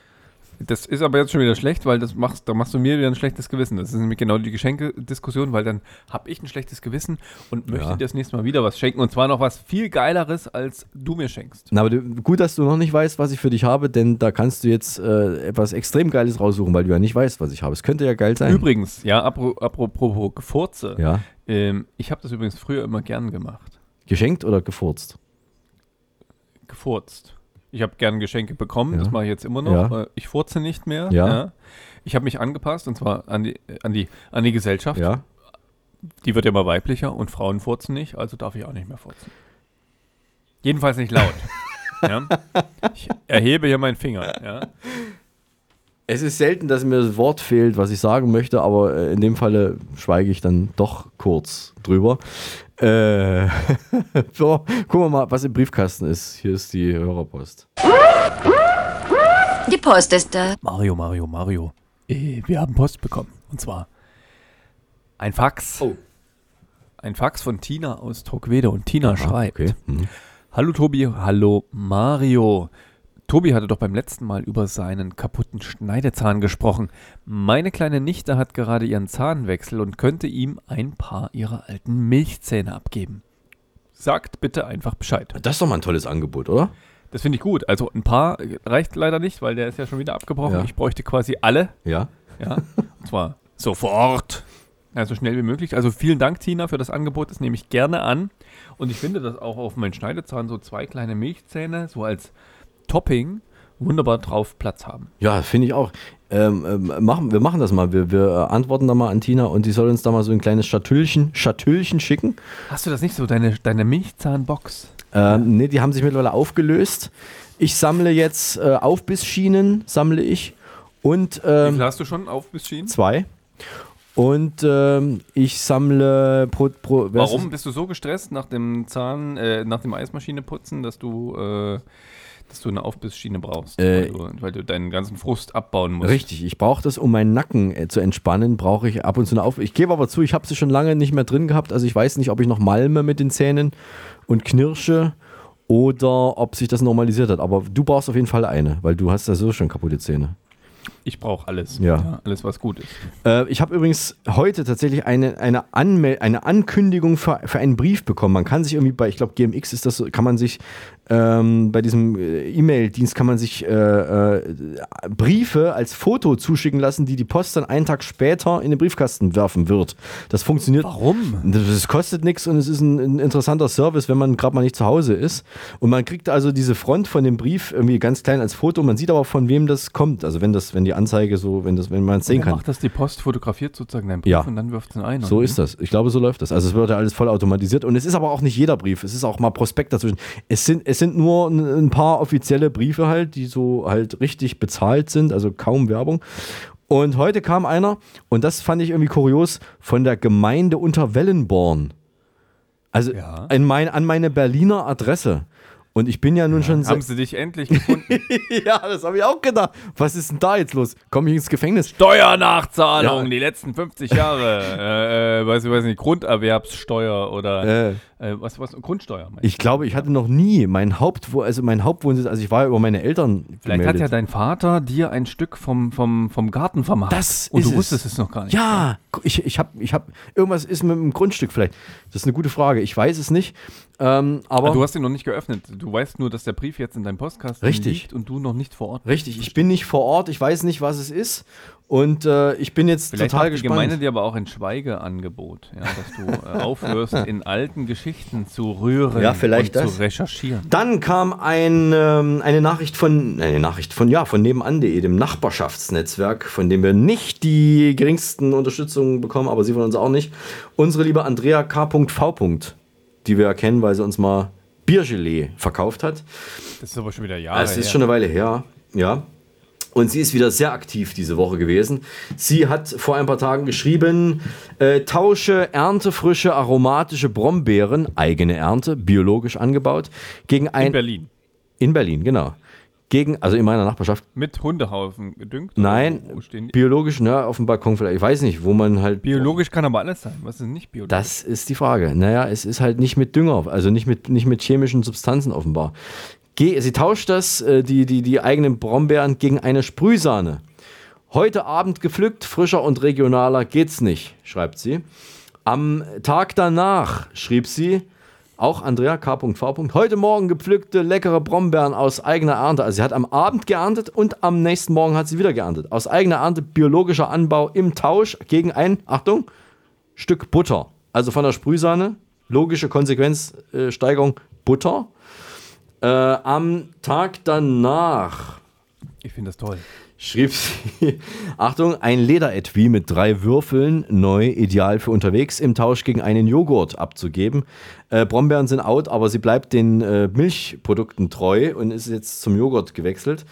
Das ist aber jetzt schon wieder schlecht, weil das machst, da machst du mir wieder ein schlechtes Gewissen. Das ist nämlich genau die Geschenkediskussion, weil dann habe ich ein schlechtes Gewissen und möchte Ja. dir das nächste Mal wieder was schenken. Und zwar noch was viel Geileres, als du mir schenkst. Na, aber du, gut, dass du noch nicht weißt, was ich für dich habe, denn da kannst du jetzt äh, etwas extrem Geiles raussuchen, weil du ja nicht weißt, was ich habe. Es könnte ja geil sein. Übrigens, ja, apro- apropos Gefurze. Ja. Ähm, ich habe das übrigens früher immer gern gemacht. Geschenkt oder gefurzt? Gefurzt. Ich habe gern Geschenke bekommen, Ja. das mache ich jetzt immer noch. Ja. Äh, Ich furze nicht mehr. Ja. Ich habe mich angepasst und zwar an die, an die, an die Gesellschaft. Ja. Die wird immer weiblicher und Frauen furzen nicht, also darf ich auch nicht mehr furzen. Jedenfalls nicht laut. (laughs) ja? Ich erhebe hier meinen Finger. Ja? Es ist selten, dass mir das Wort fehlt, was ich sagen möchte, aber äh, in dem Falle schweige ich dann doch kurz drüber. Äh, (laughs) so, gucken wir mal, was im Briefkasten ist. Hier ist die Hörerpost. Die Post ist da. Mario, Mario, Mario. Äh, wir haben Post bekommen. Und zwar ein Fax. Oh. Ein Fax von Tina aus Torquede. Und Tina Aha, schreibt: okay. Mhm. Hallo Tobi, hallo Mario. Tobi hatte doch beim letzten Mal über seinen kaputten Schneidezahn gesprochen. Meine kleine Nichte hat gerade ihren Zahnwechsel und könnte ihm ein paar ihrer alten Milchzähne abgeben. Sagt bitte einfach Bescheid. Das ist doch mal ein tolles Angebot, oder? Das finde ich gut. Also ein paar reicht leider nicht, weil der ist ja schon wieder abgebrochen. Ja. Ich bräuchte quasi alle. Ja. Ja. Und zwar (laughs) sofort. Ja, so schnell wie möglich. Also vielen Dank, Tina, für das Angebot. Das nehme ich gerne an. Und ich finde, dass auch auf meinen Schneidezahn so zwei kleine Milchzähne, so als Topping, wunderbar drauf Platz haben. Ja, finde ich auch. Ähm, ähm, machen, wir machen das mal. Wir, wir äh, antworten da mal an Tina und die soll uns da mal so ein kleines Schatüllchen, Schatüllchen schicken. Hast du das nicht so, deine, deine Milchzahnbox? Ähm, nee, die haben sich mittlerweile aufgelöst. Ich sammle jetzt äh, Aufbissschienen, sammle ich. Und Wie ähm, viel hast du schon auf bis Schienen? zwei. Und ähm, ich sammle pro, pro Warum bist du so gestresst nach dem Zahn, äh, nach dem Eismaschine putzen, dass du, äh, dass du eine Aufbissschiene brauchst, Äh, weil, du, weil du deinen ganzen Frust abbauen musst? Richtig, ich brauche das, um meinen Nacken äh, zu entspannen, brauche ich ab und zu eine Auf. Ich gebe aber zu, ich habe sie schon lange nicht mehr drin gehabt. Also ich weiß nicht, ob ich noch malme mit den Zähnen und knirsche oder ob sich das normalisiert hat. Aber du brauchst auf jeden Fall eine, weil du hast ja so schon kaputte Zähne. Ich brauche alles. Ja. Alles, was gut ist. Äh, ich habe übrigens heute tatsächlich eine, eine, Anmel eine Ankündigung für, für einen Brief bekommen. Man kann sich irgendwie bei, ich glaube, GMX ist das so, kann man sich ähm, bei diesem äh, E-Mail-Dienst kann man sich äh, äh, Briefe als Foto zuschicken lassen, die die Post dann einen Tag später in den Briefkasten werfen wird. Das funktioniert. Warum? Das kostet nichts und es ist ein, ein interessanter Service, wenn man gerade mal nicht zu Hause ist. Und man kriegt also diese Front von dem Brief irgendwie ganz klein als Foto. Man sieht aber, von wem das kommt. Also wenn das, wenn die Anzeige so, wenn das, wenn man es sehen kann. macht das die Post, fotografiert sozusagen deinen Brief Ja. und dann wirft es ihn ein. So ist das. Ich glaube, so läuft das. Also es wird ja alles voll automatisiert. Und es ist aber auch nicht jeder Brief. Es ist auch mal Prospekt dazwischen. Es sind, es sind nur ein, paar offizielle Briefe halt, die so halt richtig bezahlt sind, also kaum Werbung. Und heute kam einer, und das fand ich irgendwie kurios, von der Gemeinde Unterwellenborn. Also in mein, an meine Berliner Adresse. Und ich bin ja nun schon Haben sie dich endlich gefunden? (laughs) ja, das habe ich auch gedacht. Was ist denn da jetzt los? Komme ich ins Gefängnis? Steuernachzahlung, Ja. die letzten 50 Jahre. (laughs) äh, äh, weiß ich weiß nicht, Grunderwerbssteuer oder Äh. Äh, was, was, Grundsteuer. Ich glaube, ich hatte noch nie mein Hauptwo also mein Hauptwohnsitz, also ich war ja über meine Eltern Vielleicht gemeldet. hat ja dein Vater dir ein Stück vom, vom, vom Garten vermacht. Das und ist du es. wusstest es noch gar nicht. Ja, ich, ich habe, ich hab, irgendwas ist mit dem Grundstück vielleicht. Das ist eine gute Frage. Ich weiß es nicht. Ähm, aber du hast ihn noch nicht geöffnet. Du weißt nur, dass der Brief jetzt in deinem Postkasten Richtig. liegt und du noch nicht vor Ort bist. richtig, ich bin nicht vor Ort, ich weiß nicht, was es ist. Und äh, ich bin jetzt Vielleicht total macht die gespannt. Gemeinde dir aber auch ein Schweigeangebot, ja, dass du äh, (laughs) aufhörst, in alten Geschichten zu rühren Ja, vielleicht und das. zu recherchieren. Dann kam ein, ähm, eine Nachricht von, eine Nachricht von, ja, von nebenan.de, dem Nachbarschaftsnetzwerk, von dem wir nicht die geringsten Unterstützungen bekommen, aber sie von uns auch nicht. Unsere liebe Andrea K.V. die wir kennen, weil sie uns mal Biergelee verkauft hat. Das ist aber schon wieder Jahre Es ist her. schon eine Weile her, ja. Und sie ist wieder sehr aktiv diese Woche gewesen. Sie hat vor ein paar Tagen geschrieben, äh, tausche erntefrische aromatische Brombeeren, eigene Ernte, biologisch angebaut, gegen ein... In Berlin. In Berlin, genau. Gegen, also in meiner Nachbarschaft. Mit Hundehaufen gedüngt? Nein, biologisch, ne, auf dem Balkon vielleicht. Ich weiß nicht, wo man halt... Biologisch kann aber alles sein. Was ist nicht biologisch? Das ist die Frage. Naja, es ist halt nicht mit Dünger, also nicht mit, nicht mit chemischen Substanzen offenbar. Sie tauscht das, äh, die, die, die eigenen Brombeeren gegen eine Sprühsahne. Heute Abend gepflückt, frischer und regionaler geht's nicht, schreibt sie. Am Tag danach schrieb sie, auch Andrea K.V. Heute Morgen gepflückte leckere Brombeeren aus eigener Ernte. Also sie hat am Abend geerntet und am nächsten Morgen hat sie wieder geerntet. Aus eigener Ernte biologischer Anbau im Tausch gegen ein, Achtung, Stück Butter. Also von der Sprühsahne, logische Konsequenzsteigerung, Butter. Äh, am Tag danach. Ich finde das toll. Schrieb sie, (laughs) Achtung, ein Lederetui mit drei Würfeln, neu, ideal für unterwegs, im Tausch gegen einen Joghurt abzugeben. Äh, Brombeeren sind out, aber sie bleibt den äh, Milchprodukten treu und ist jetzt zum Joghurt gewechselt.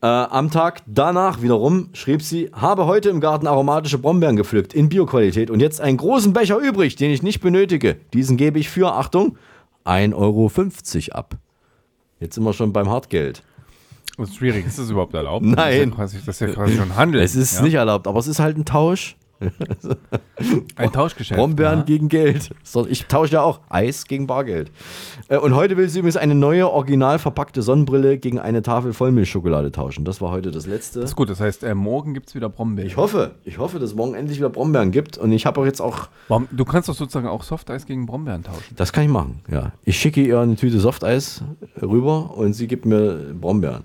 Äh, am Tag danach wiederum schrieb sie, habe heute im Garten aromatische Brombeeren gepflückt in Bioqualität und jetzt einen großen Becher übrig, den ich nicht benötige. Diesen gebe ich für, Achtung, 1,50 Euro ab. Jetzt sind wir schon beim Hartgeld. Das ist schwierig. Ist das überhaupt erlaubt? Nein. Das ist ja quasi, das ist ja quasi schon Handel. Es ist ja? nicht erlaubt, aber es ist halt ein Tausch. Ein Tauschgeschäft. Brombeeren ja. gegen Geld. Ich tausche ja auch Eis gegen Bargeld. Äh, Und heute will sie übrigens eine neue, original verpackte Sonnenbrille gegen eine Tafel Vollmilchschokolade tauschen. Das war heute das letzte. Das ist gut, das heißt, äh, morgen gibt es wieder Brombeeren. Ich hoffe, ich hoffe, dass es morgen endlich wieder Brombeeren gibt. Und ich habe auch jetzt auch. Du kannst doch sozusagen auch Softeis gegen Brombeeren tauschen. Das kann ich machen, ja. Ich schicke ihr eine Tüte Softeis rüber und sie gibt mir Brombeeren.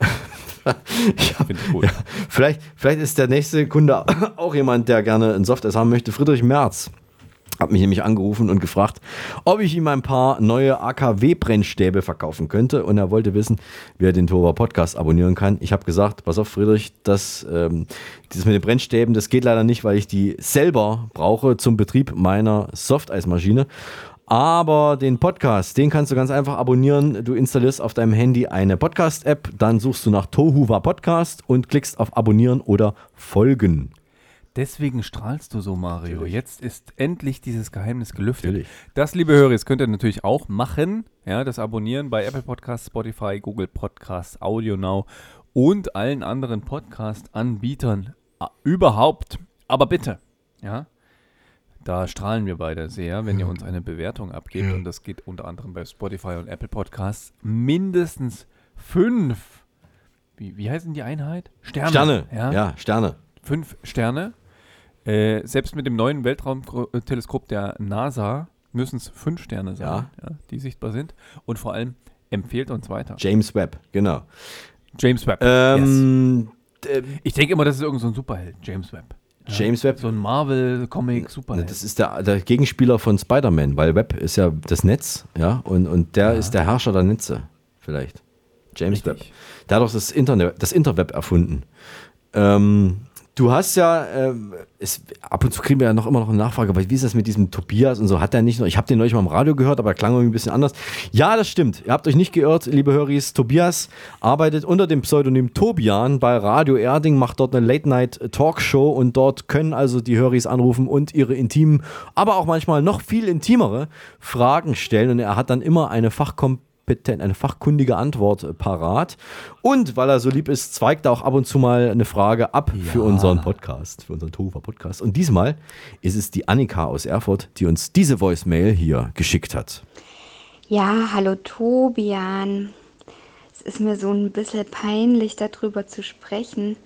(laughs) (laughs) ja, ja, vielleicht, vielleicht ist der nächste Kunde (coughs) auch jemand, der gerne ein Softeis haben möchte. Friedrich Merz hat mich nämlich angerufen und gefragt, ob ich ihm ein paar neue AKW-Brennstäbe verkaufen könnte. Und er wollte wissen, wie er den Tova Podcast abonnieren kann. Ich habe gesagt, pass auf, Friedrich, das, ähm, dieses mit den Brennstäben, das geht leider nicht, weil ich die selber brauche zum Betrieb meiner Softeismaschine. Aber den Podcast, den kannst du ganz einfach abonnieren. Du installierst auf deinem Handy eine Podcast-App, dann suchst du nach Tohuwa Podcast und klickst auf Abonnieren oder Folgen. Deswegen strahlst du so, Mario. Natürlich. Jetzt ist endlich dieses Geheimnis gelüftet. Natürlich. Das, liebe Hörer, könnt ihr natürlich auch machen. Ja, das Abonnieren bei Apple Podcasts, Spotify, Google Podcasts, Audio Now und allen anderen Podcast-Anbietern äh, überhaupt. Aber bitte, ja, da strahlen wir beide sehr, wenn ihr uns eine Bewertung abgebt. Und das geht unter anderem bei Spotify und Apple Podcasts. Mindestens fünf. Wie, wie heißen die Einheit? Sterne. Sterne, ja, Sterne. Fünf Sterne. Äh, selbst mit dem neuen Weltraumteleskop der NASA müssen es fünf Sterne sein, ja. die sichtbar sind. Und vor allem empfehlt uns weiter. James Webb, genau. James Webb. Ähm, yes. Ich denke immer, das ist irgendein so ein Superheld, James Webb. Ja, James Webb. So ein Marvel-Comic-Superheld. Das ist der, der Gegenspieler von Spider-Man, weil Webb ist ja das Netz, ja, und, und der Ja. ist der Herrscher der Netze, vielleicht. James Webb. Der hat doch das Internet, das Interweb erfunden. Ähm, du hast ja, ähm, es, ab und zu kriegen wir ja noch immer noch eine Nachfrage, aber wie ist das mit diesem Tobias und so? Hat der nicht noch, ich habe den neulich mal im Radio gehört, aber er klang irgendwie ein bisschen anders. Ja, das stimmt. Ihr habt euch nicht geirrt, liebe Höris. Tobias arbeitet unter dem Pseudonym Tobian bei Radio Erding, macht dort eine Late-Night-Talkshow und dort können also die Höris anrufen und ihre intimen, aber auch manchmal noch viel intimere Fragen stellen und er hat dann immer eine Fachkompetenz eine fachkundige Antwort äh, parat. Und weil er so lieb ist, zweigt er auch ab und zu mal eine Frage ab für unseren Podcast, für unseren Tohuwa Podcast. Und diesmal ist es die Annika aus Erfurt, die uns diese Voicemail hier geschickt hat. Ja, hallo Tobian. Es ist mir so ein bisschen peinlich, darüber zu sprechen.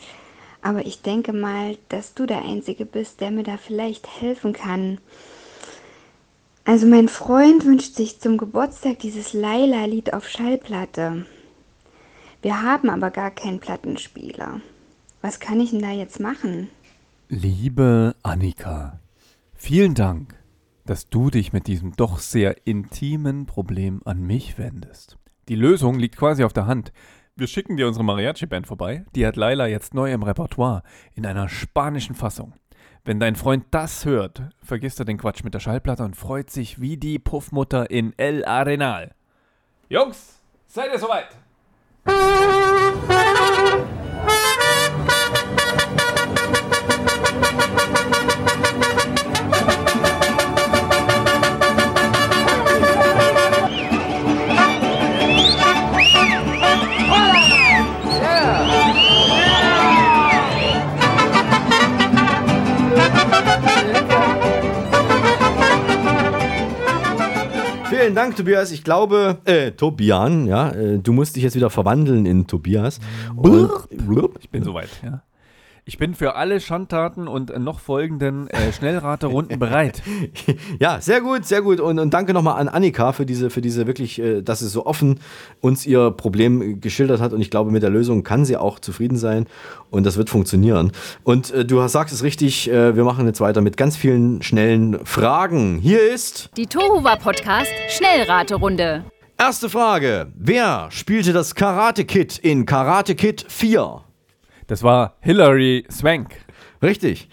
Aber ich denke mal, dass du der Einzige bist, der mir da vielleicht helfen kann. Also mein Freund wünscht sich zum Geburtstag dieses Laila-Lied auf Schallplatte. Wir haben aber gar keinen Plattenspieler. Was kann ich denn da jetzt machen? Liebe Annika, vielen Dank, dass du dich mit diesem doch sehr intimen Problem an mich wendest. Die Lösung liegt quasi auf der Hand. Wir schicken dir unsere Mariachi-Band vorbei. Die hat Laila jetzt neu im Repertoire in einer spanischen Fassung. Wenn dein Freund das hört, vergisst er den Quatsch mit der Schallplatte und freut sich wie die Puffmutter in El Arenal. Jungs, seid ihr soweit? Vielen Dank, Tobias. Ich glaube, äh, Tobian, ja, äh, du musst dich jetzt wieder verwandeln in Tobias. Und, Ich bin soweit, ja. Ich bin für alle Schandtaten und noch folgenden äh, Schnellraterunden bereit. (laughs) Ja, sehr gut, sehr gut. Und, und danke nochmal an Annika für diese, für diese wirklich, äh, dass sie so offen uns ihr Problem geschildert hat. Und ich glaube, mit der Lösung kann sie auch zufrieden sein. Und das wird funktionieren. Und äh, du hast- sagst es richtig, äh, wir machen jetzt weiter mit ganz vielen schnellen Fragen. Hier ist Die Tohuwa Podcast Schnellraterunde. erste Frage. Wer spielte das Karate Kid in Karate Kid 4? Das war Hilary Swank. Richtig.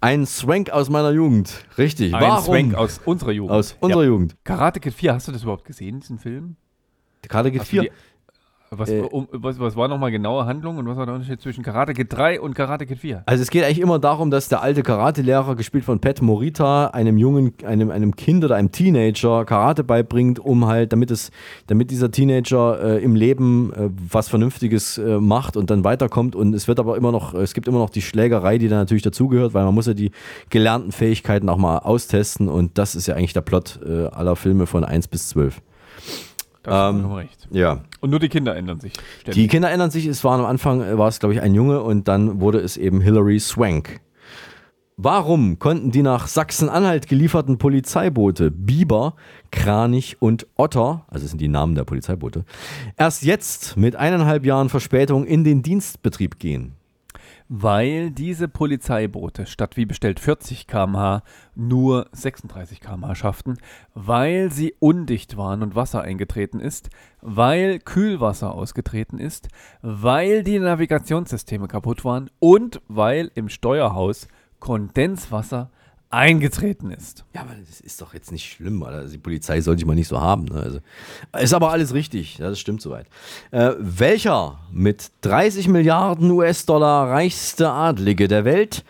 Ein Swank aus meiner Jugend. Richtig. Ein Warum? Swank aus unserer Jugend. Aus unserer Ja. Jugend. Karate Kid 4, hast du das überhaupt gesehen, diesen Film? Karate Kid Hast du 4? Was, Äh, um, was, was war nochmal genaue Handlung und was war der Unterschied zwischen Karate Kid 3 und Karate Kid 4? Also es geht eigentlich immer darum, dass der alte Karatelehrer, gespielt von Pat Morita, einem jungen, einem, einem Kind oder einem Teenager Karate beibringt, um halt, damit es, damit dieser Teenager äh, im Leben äh, was Vernünftiges äh, macht und dann weiterkommt. Und es wird aber immer noch, es gibt immer noch die Schlägerei, die da natürlich dazugehört, weil man muss ja die gelernten Fähigkeiten auch mal austesten und das ist ja eigentlich der Plot äh, aller Filme von 1 bis 12. Da Ähm, vollkommen recht. Ja. Und nur die Kinder ändern sich. ständig. Die Kinder ändern sich. Es war am Anfang, äh, war es glaube ich ein Junge und dann wurde es eben Hilary Swank. Warum konnten die nach Sachsen-Anhalt gelieferten Polizeiboote Biber, Kranich und Otter, also sind die Namen der Polizeiboote, erst jetzt mit eineinhalb Jahren Verspätung in den Dienstbetrieb gehen? Weil diese Polizeiboote statt wie bestellt 40 km/h nur 36 km/h schafften, weil sie undicht waren und Wasser eingetreten ist, weil Kühlwasser ausgetreten ist, weil die Navigationssysteme kaputt waren und weil im Steuerhaus Kondenswasser eingetreten ist. Ja, aber das ist doch jetzt nicht schlimm, oder? Die Polizei sollte ich mal nicht so haben. Ne? Also, ist aber alles richtig, das stimmt soweit. Äh, welcher mit 30 Milliarden US-Dollar reichste Adlige der Welt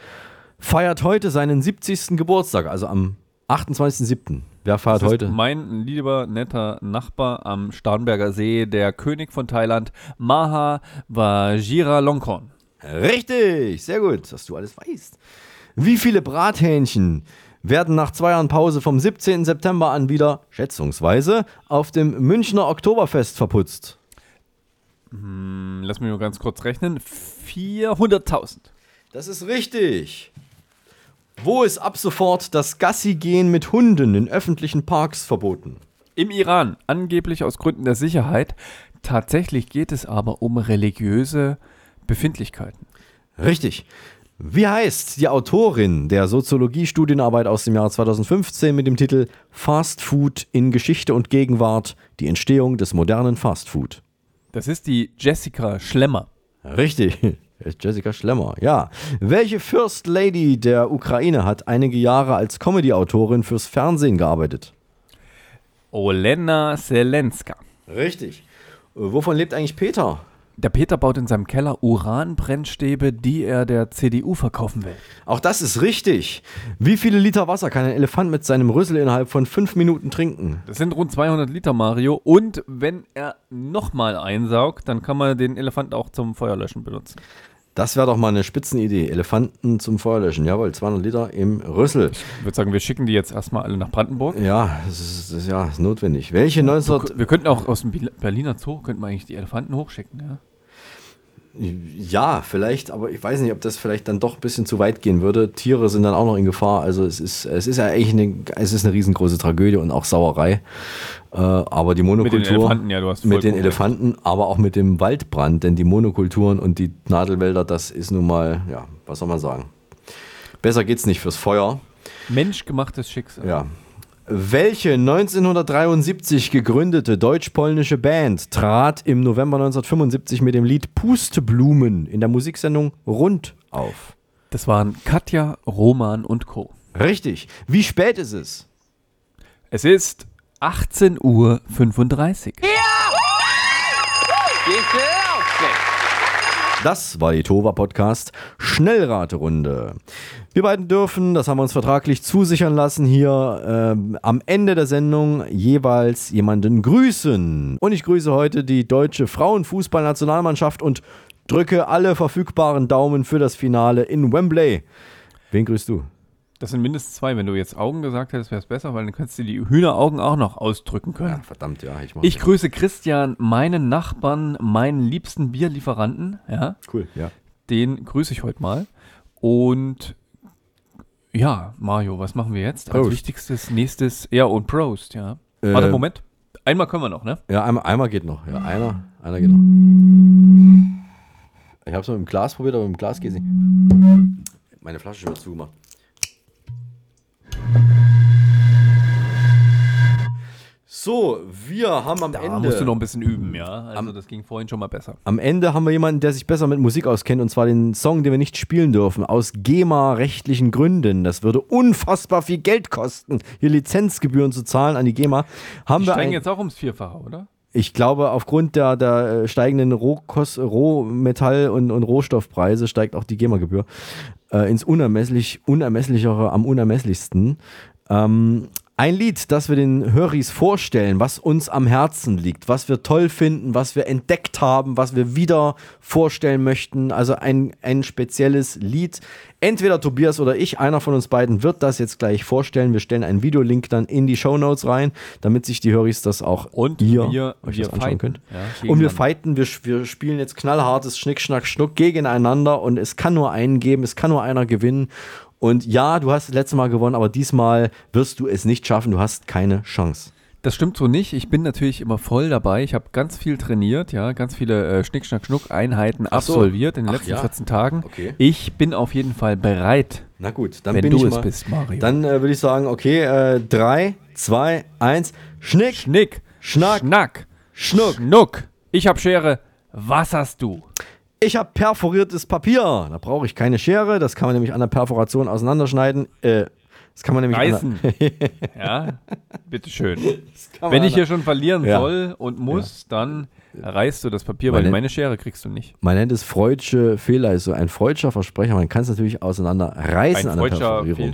feiert heute seinen 70. Geburtstag, also am 28.07. Wer feiert heute? Mein lieber, netter Nachbar am Starnberger See, der König von Thailand, Maha Vajiralongkorn. Richtig, sehr gut, dass du alles weißt. Wie viele Brathähnchen werden nach zwei Jahren Pause vom 17. September an wieder, schätzungsweise, auf dem Münchner Oktoberfest verputzt? Hm, lass mich nur ganz kurz rechnen. 400.000. Das ist richtig. Wo ist ab sofort das Gassi-Gehen mit Hunden in öffentlichen Parks verboten? Im Iran, angeblich aus Gründen der Sicherheit. Tatsächlich geht es aber um religiöse Befindlichkeiten. Richtig. Wie heißt die Autorin der Soziologie-Studienarbeit aus dem Jahr 2015 mit dem Titel Fast Food in Geschichte und Gegenwart, die Entstehung des modernen Fast Food? Das ist die Jessica Schlemmer. Richtig. (laughs) Jessica Schlemmer, ja. Welche First Lady der Ukraine hat einige Jahre als Comedy-Autorin fürs Fernsehen gearbeitet? Olena Selenska. Richtig. Äh, Wovon lebt eigentlich Peter? Der Peter baut in seinem Keller Uranbrennstäbe, die er der CDU verkaufen will. Auch das ist richtig. Wie viele Liter Wasser kann ein Elefant mit seinem Rüssel innerhalb von fünf Minuten trinken? Das sind rund 200 Liter, Mario. Und wenn er nochmal einsaugt, dann kann man den Elefant auch zum Feuerlöschen benutzen. Das wäre doch mal eine Spitzenidee. Elefanten zum Feuerlöschen. Jawohl, 200 Liter im Rüssel. Ich würde sagen, wir schicken die jetzt erstmal alle nach Brandenburg. Ja, das ist, das ist, ja, ist notwendig. Welche 19... Wir könnten auch aus dem Berliner Zoo, könnten wir eigentlich die Elefanten hochschicken, ja? Ja, vielleicht, aber ich weiß nicht, ob das vielleicht dann doch ein bisschen zu weit gehen würde. Tiere sind dann auch noch in Gefahr. Also es ist, es ist ja eigentlich eine, es ist eine riesengroße Tragödie und auch Sauerei. Äh, aber die Monokultur Mit den Elefanten, ja, du hast mit den Elefanten, aber auch mit dem Waldbrand, denn die Monokulturen und die Nadelwälder, das ist nun mal, ja, was soll man sagen? Besser geht's nicht fürs Feuer. Menschgemachtes Schicksal. Ja. Welche 1973 gegründete deutsch-polnische Band trat im November 1975 mit dem Lied Pusteblumen in der Musiksendung Rund auf? Das waren Katja, Roman und Co. Richtig. Wie spät ist es? Es ist 18.35 Uhr. Das war die Tova Podcast Schnellraterunde. Wir beiden dürfen, das haben wir uns vertraglich zusichern lassen, hier ähm, am Ende der Sendung jeweils jemanden grüßen. Und ich grüße heute die deutsche Frauenfußballnationalmannschaft und drücke alle verfügbaren Daumen für das Finale in Wembley. Wen grüßt du? Das sind mindestens zwei. Wenn du jetzt Augen gesagt hättest, wäre es besser, weil dann könntest du die Hühneraugen auch noch ausdrücken können. Ja, verdammt, ja. Ich, Ich grüße Christian, meinen Nachbarn, meinen liebsten Bierlieferanten. Ja. Cool, ja. Den grüße ich heute mal. Und ja, Mario, was machen wir jetzt? Als Prost. wichtigstes, nächstes, ja, und Prost, ja. Äh, Warte, Moment. Einmal können wir noch, ne? Ja, einmal, einmal geht noch. Ja, einer, einer geht noch. Ich habe es mit dem Glas probiert, aber mit dem Glas geht nicht. Meine Flasche schon wieder zugemacht. So, wir haben am Da Ende. musst du noch ein bisschen üben, ja. Also das ging vorhin schon mal besser. Am Ende haben wir jemanden, der sich besser mit Musik auskennt, und zwar den Song, den wir nicht spielen dürfen, aus GEMA-rechtlichen Gründen. Das würde unfassbar viel Geld kosten, hier Lizenzgebühren zu zahlen an die GEMA. Haben Die wir steigen ein, jetzt auch ums Vierfache, oder? Ich glaube, aufgrund der, der äh, steigenden Rohkost, Rohmetall- und, und Rohstoffpreise steigt auch die GEMA-Gebühr äh, ins Unermesslich, Unermesslichere am unermesslichsten. Ähm, ein Lied, das wir den Höris vorstellen, was uns am Herzen liegt, was wir toll finden, was wir entdeckt haben, was wir wieder vorstellen möchten. Also ein, ein spezielles Lied. Entweder Tobias oder ich, einer von uns beiden, wird das jetzt gleich vorstellen. Wir stellen einen Videolink dann in die Shownotes rein, damit sich die Höris das auch Und hier wir- euch wir das anschauen fighten, könnt. ja, und wir fighten, wir, wir spielen jetzt knallhartes Schnick, Schnack, Schnuck gegeneinander und es kann nur einen geben, es kann nur einer gewinnen. Und ja, du hast das letzte Mal gewonnen, aber diesmal wirst du es nicht schaffen, du hast keine Chance. Das stimmt so nicht. Ich bin natürlich immer voll dabei. Ich habe ganz viel trainiert, ja, ganz viele äh, Schnick, Schnack, Schnuck Einheiten Ach so. absolviert in den Ach letzten ja. 14 Tagen. Okay. Ich bin auf jeden Fall bereit. Na gut, dann wenn bin du ich es mal, bist, Mario. Dann äh, würde ich sagen, okay, 3, 2, 1, Schnick, Schnick, Schnack, Schnack, Schnuck. Schnuck. Ich habe Schere. Was hast du? Ich habe perforiertes Papier. Da brauche ich keine Schere. Das kann man nämlich an der Perforation auseinanderschneiden. Äh, das kann man nämlich Reißen. (laughs) Ja, bitteschön. Wenn ich hier schon verlieren Ja. soll und muss, dann reißt du das Papier, weil meine Schere kriegst du nicht. Man nennt es Freudsche Fehler, ist so ein Freudscher Versprecher. Man kann es natürlich auseinanderreißen Ein an der Perforierung.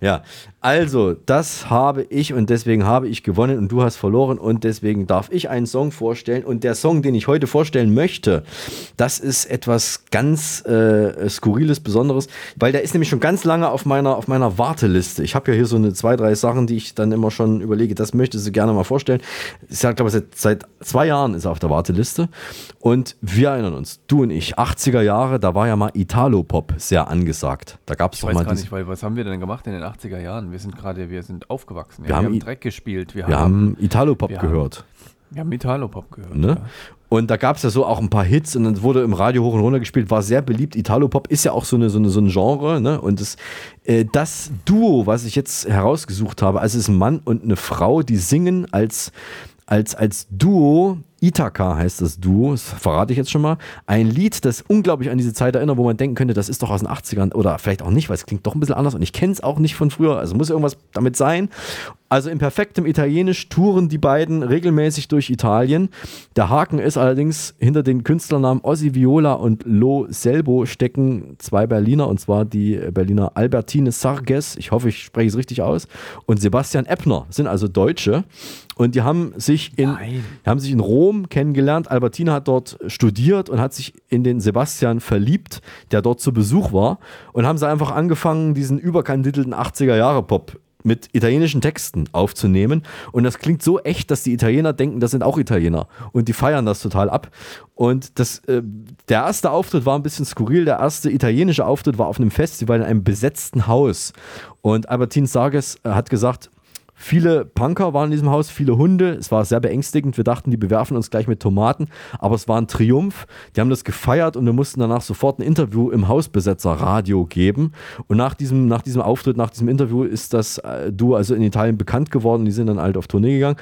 Ja, also das habe ich und deswegen habe ich gewonnen und du hast verloren und deswegen darf ich einen Song vorstellen und der Song, den ich heute vorstellen möchte, das ist etwas ganz äh, skurriles, besonderes, weil der ist nämlich schon ganz lange auf meiner auf meiner Warteliste. Ich habe ja hier so eine zwei drei Sachen, die ich dann immer schon überlege, das möchtest du gerne mal vorstellen. Ich sage, glaube seit, seit zwei Jahren ist er auf der Warteliste und wir erinnern uns, du und ich, 80er Jahre, da war ja mal Italo-Pop sehr angesagt. Da gab es doch weiß mal gar nicht, weil was haben wir denn gemacht in den 80er Jahren? Wir sind gerade, wir sind aufgewachsen. Ja? Wir Wir, haben haben, Dreck gespielt. Wir, wir haben Italo-Pop wir gehört. Haben, wir haben Italo-Pop gehört. Ne? Ja. Und da gab es ja so auch ein paar Hits und dann wurde im Radio hoch und runter gespielt, war sehr beliebt. Italo-Pop ist ja auch so, eine, so, eine, so ein Genre. Ne? Und das, äh, das Duo, was ich jetzt herausgesucht habe, also es ist ein Mann und eine Frau, die singen als, als, als Duo. Ithaka heißt das Duo, das verrate ich jetzt schon mal. Ein Lied, das unglaublich an diese Zeit erinnert, wo man denken könnte, das ist doch aus den 80ern oder vielleicht auch nicht, weil es klingt doch ein bisschen anders und ich kenne es auch nicht von früher, also muss irgendwas damit sein. Also in perfektem Italienisch touren die beiden regelmäßig durch Italien. Der Haken ist allerdings, hinter den Künstlernamen Ossi Viola und Lo Selbo stecken zwei Berliner, und zwar die Berliner Albertine Sarges, ich hoffe, ich spreche es richtig aus, und Sebastian Eppner, sind also Deutsche. Und die haben sich in, die haben sich in Rom kennengelernt. Albertine hat dort studiert und hat sich in den Sebastian verliebt, der dort zu Besuch war. Und haben sie einfach angefangen, diesen überkandidelten 80er-Jahre-Pop mit italienischen Texten aufzunehmen. Und das klingt so echt, dass die Italiener denken, das sind auch Italiener. Und die feiern das total ab. Und das, äh, der erste Auftritt war ein bisschen skurril. Der erste italienische Auftritt war auf einem Festival in einem besetzten Haus. Und Albertine Sarges äh, hat gesagt, Viele Punker waren in diesem Haus, viele Hunde. Es war sehr beängstigend. Wir dachten, die bewerfen uns gleich mit Tomaten. Aber es war ein Triumph. Die haben das gefeiert und wir mussten danach sofort ein Interview im Hausbesetzer-Radio geben. Und nach diesem, nach diesem Auftritt, nach diesem Interview ist das äh, Duo also in Italien bekannt geworden. Die sind dann halt auf Tournee gegangen.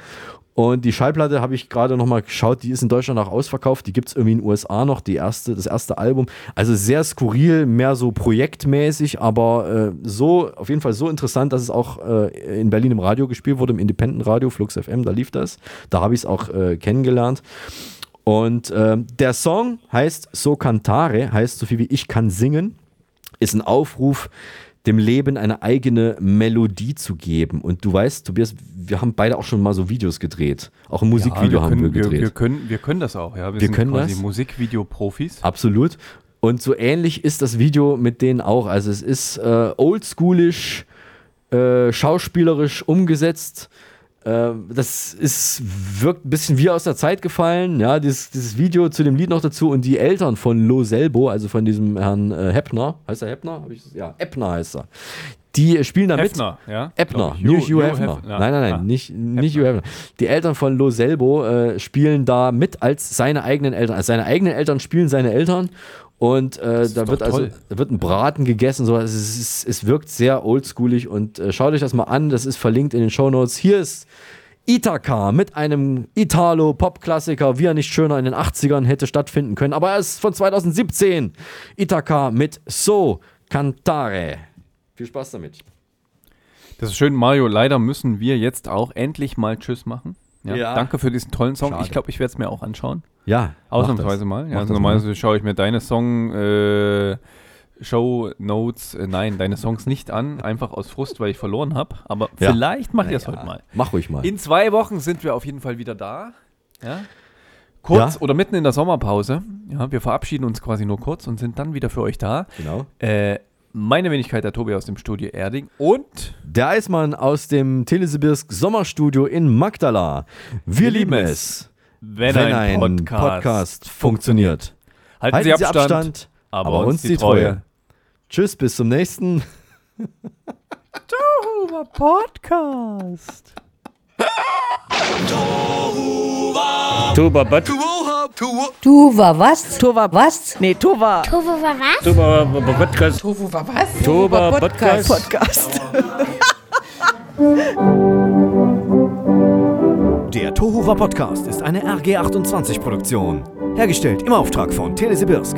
Und die Schallplatte habe ich gerade nochmal geschaut, die ist in Deutschland auch ausverkauft. Die gibt es irgendwie in den USA noch, die erste, das erste Album. Also sehr skurril, mehr so projektmäßig, aber äh, so, auf jeden Fall so interessant, dass es auch äh, in Berlin im Radio gespielt wurde, im Independent Radio, Flux FM, da lief das. Da habe ich es auch äh, kennengelernt. Und äh, der Song heißt So Cantare, heißt so viel wie Ich kann singen, ist ein Aufruf, dem Leben eine eigene Melodie zu geben. Und du weißt, Tobias, wir haben beide auch schon mal so Videos gedreht. Auch ein Musikvideo wir haben können, wir gedreht. Wir, wir, können, wir können das auch, ja. Wir sind können quasi? Musikvideo-Profis. Absolut. Und so ähnlich ist das Video mit denen auch. Also es ist äh, oldschoolisch, äh, schauspielerisch umgesetzt. Äh, das ist, wirkt ein bisschen wie aus der Zeit gefallen. Ja, dieses, dieses Video zu dem Lied noch dazu und die Eltern von Lo Selbo, also von diesem Herrn äh, Heppner, heißt er Heppner? Ja, Eppner heißt er. Die spielen da mit. Hefner, ja? Eppner. Hugh- nicht Hugh Hugh Hefner. Hef- ja. Nein, nein, nein, Ah. nicht, nicht Hugh Hefner. Die Eltern von Lo Selbo äh, spielen da mit als seine eigenen Eltern. Also seine eigenen Eltern spielen seine Eltern. Und äh, da wird also toll. da wird ein Braten gegessen. So. Es, ist, es wirkt sehr oldschoolig und äh, schaut euch das mal an. Das ist verlinkt in den Shownotes. Hier ist Ithaka mit einem Italo-Pop-Klassiker, wie er nicht schöner in den 80ern hätte stattfinden können. Aber er ist von 2017. Ithaka mit So Cantare. Viel Spaß damit. Das ist schön, Mario. Leider müssen wir jetzt auch endlich mal Tschüss machen. Ja, Ja. Danke für diesen tollen Song. Schade. Ich glaube, ich werde es mir auch anschauen. Ja, Ausnahmsweise mal. Ja, also normalerweise schaue ich mir deine Song äh, Show Notes, äh, nein, deine Songs nicht an, einfach aus Frust, weil ich verloren habe. Aber Ja. vielleicht mache ich das Naja, heute mal. Mach ruhig mal. In zwei Wochen sind wir auf jeden Fall wieder da. Ja? Kurz Ja. oder mitten in der Sommerpause. Ja, wir verabschieden uns quasi nur kurz und sind dann wieder für euch da. Genau. Äh, meine Wenigkeit, der Tobi aus dem Studio Erding und Der Eismann aus dem Telesibirsk Sommerstudio in Magdala. Wir, lieben es, wenn, ein, Podcast, funktioniert. Halten, Sie Abstand, aber, uns die Treue. Tschüss, bis zum nächsten. (laughs) Podcast. Tuba, but. Du war was? Tova was? Nee. Tovo war was? Tuba, Podcast. War was? Tuba, Podcast. Podcast. (laughs) (laughs) Der Tohuwa Podcast ist eine RG28 Produktion. Hergestellt im Auftrag von Telesibirsk.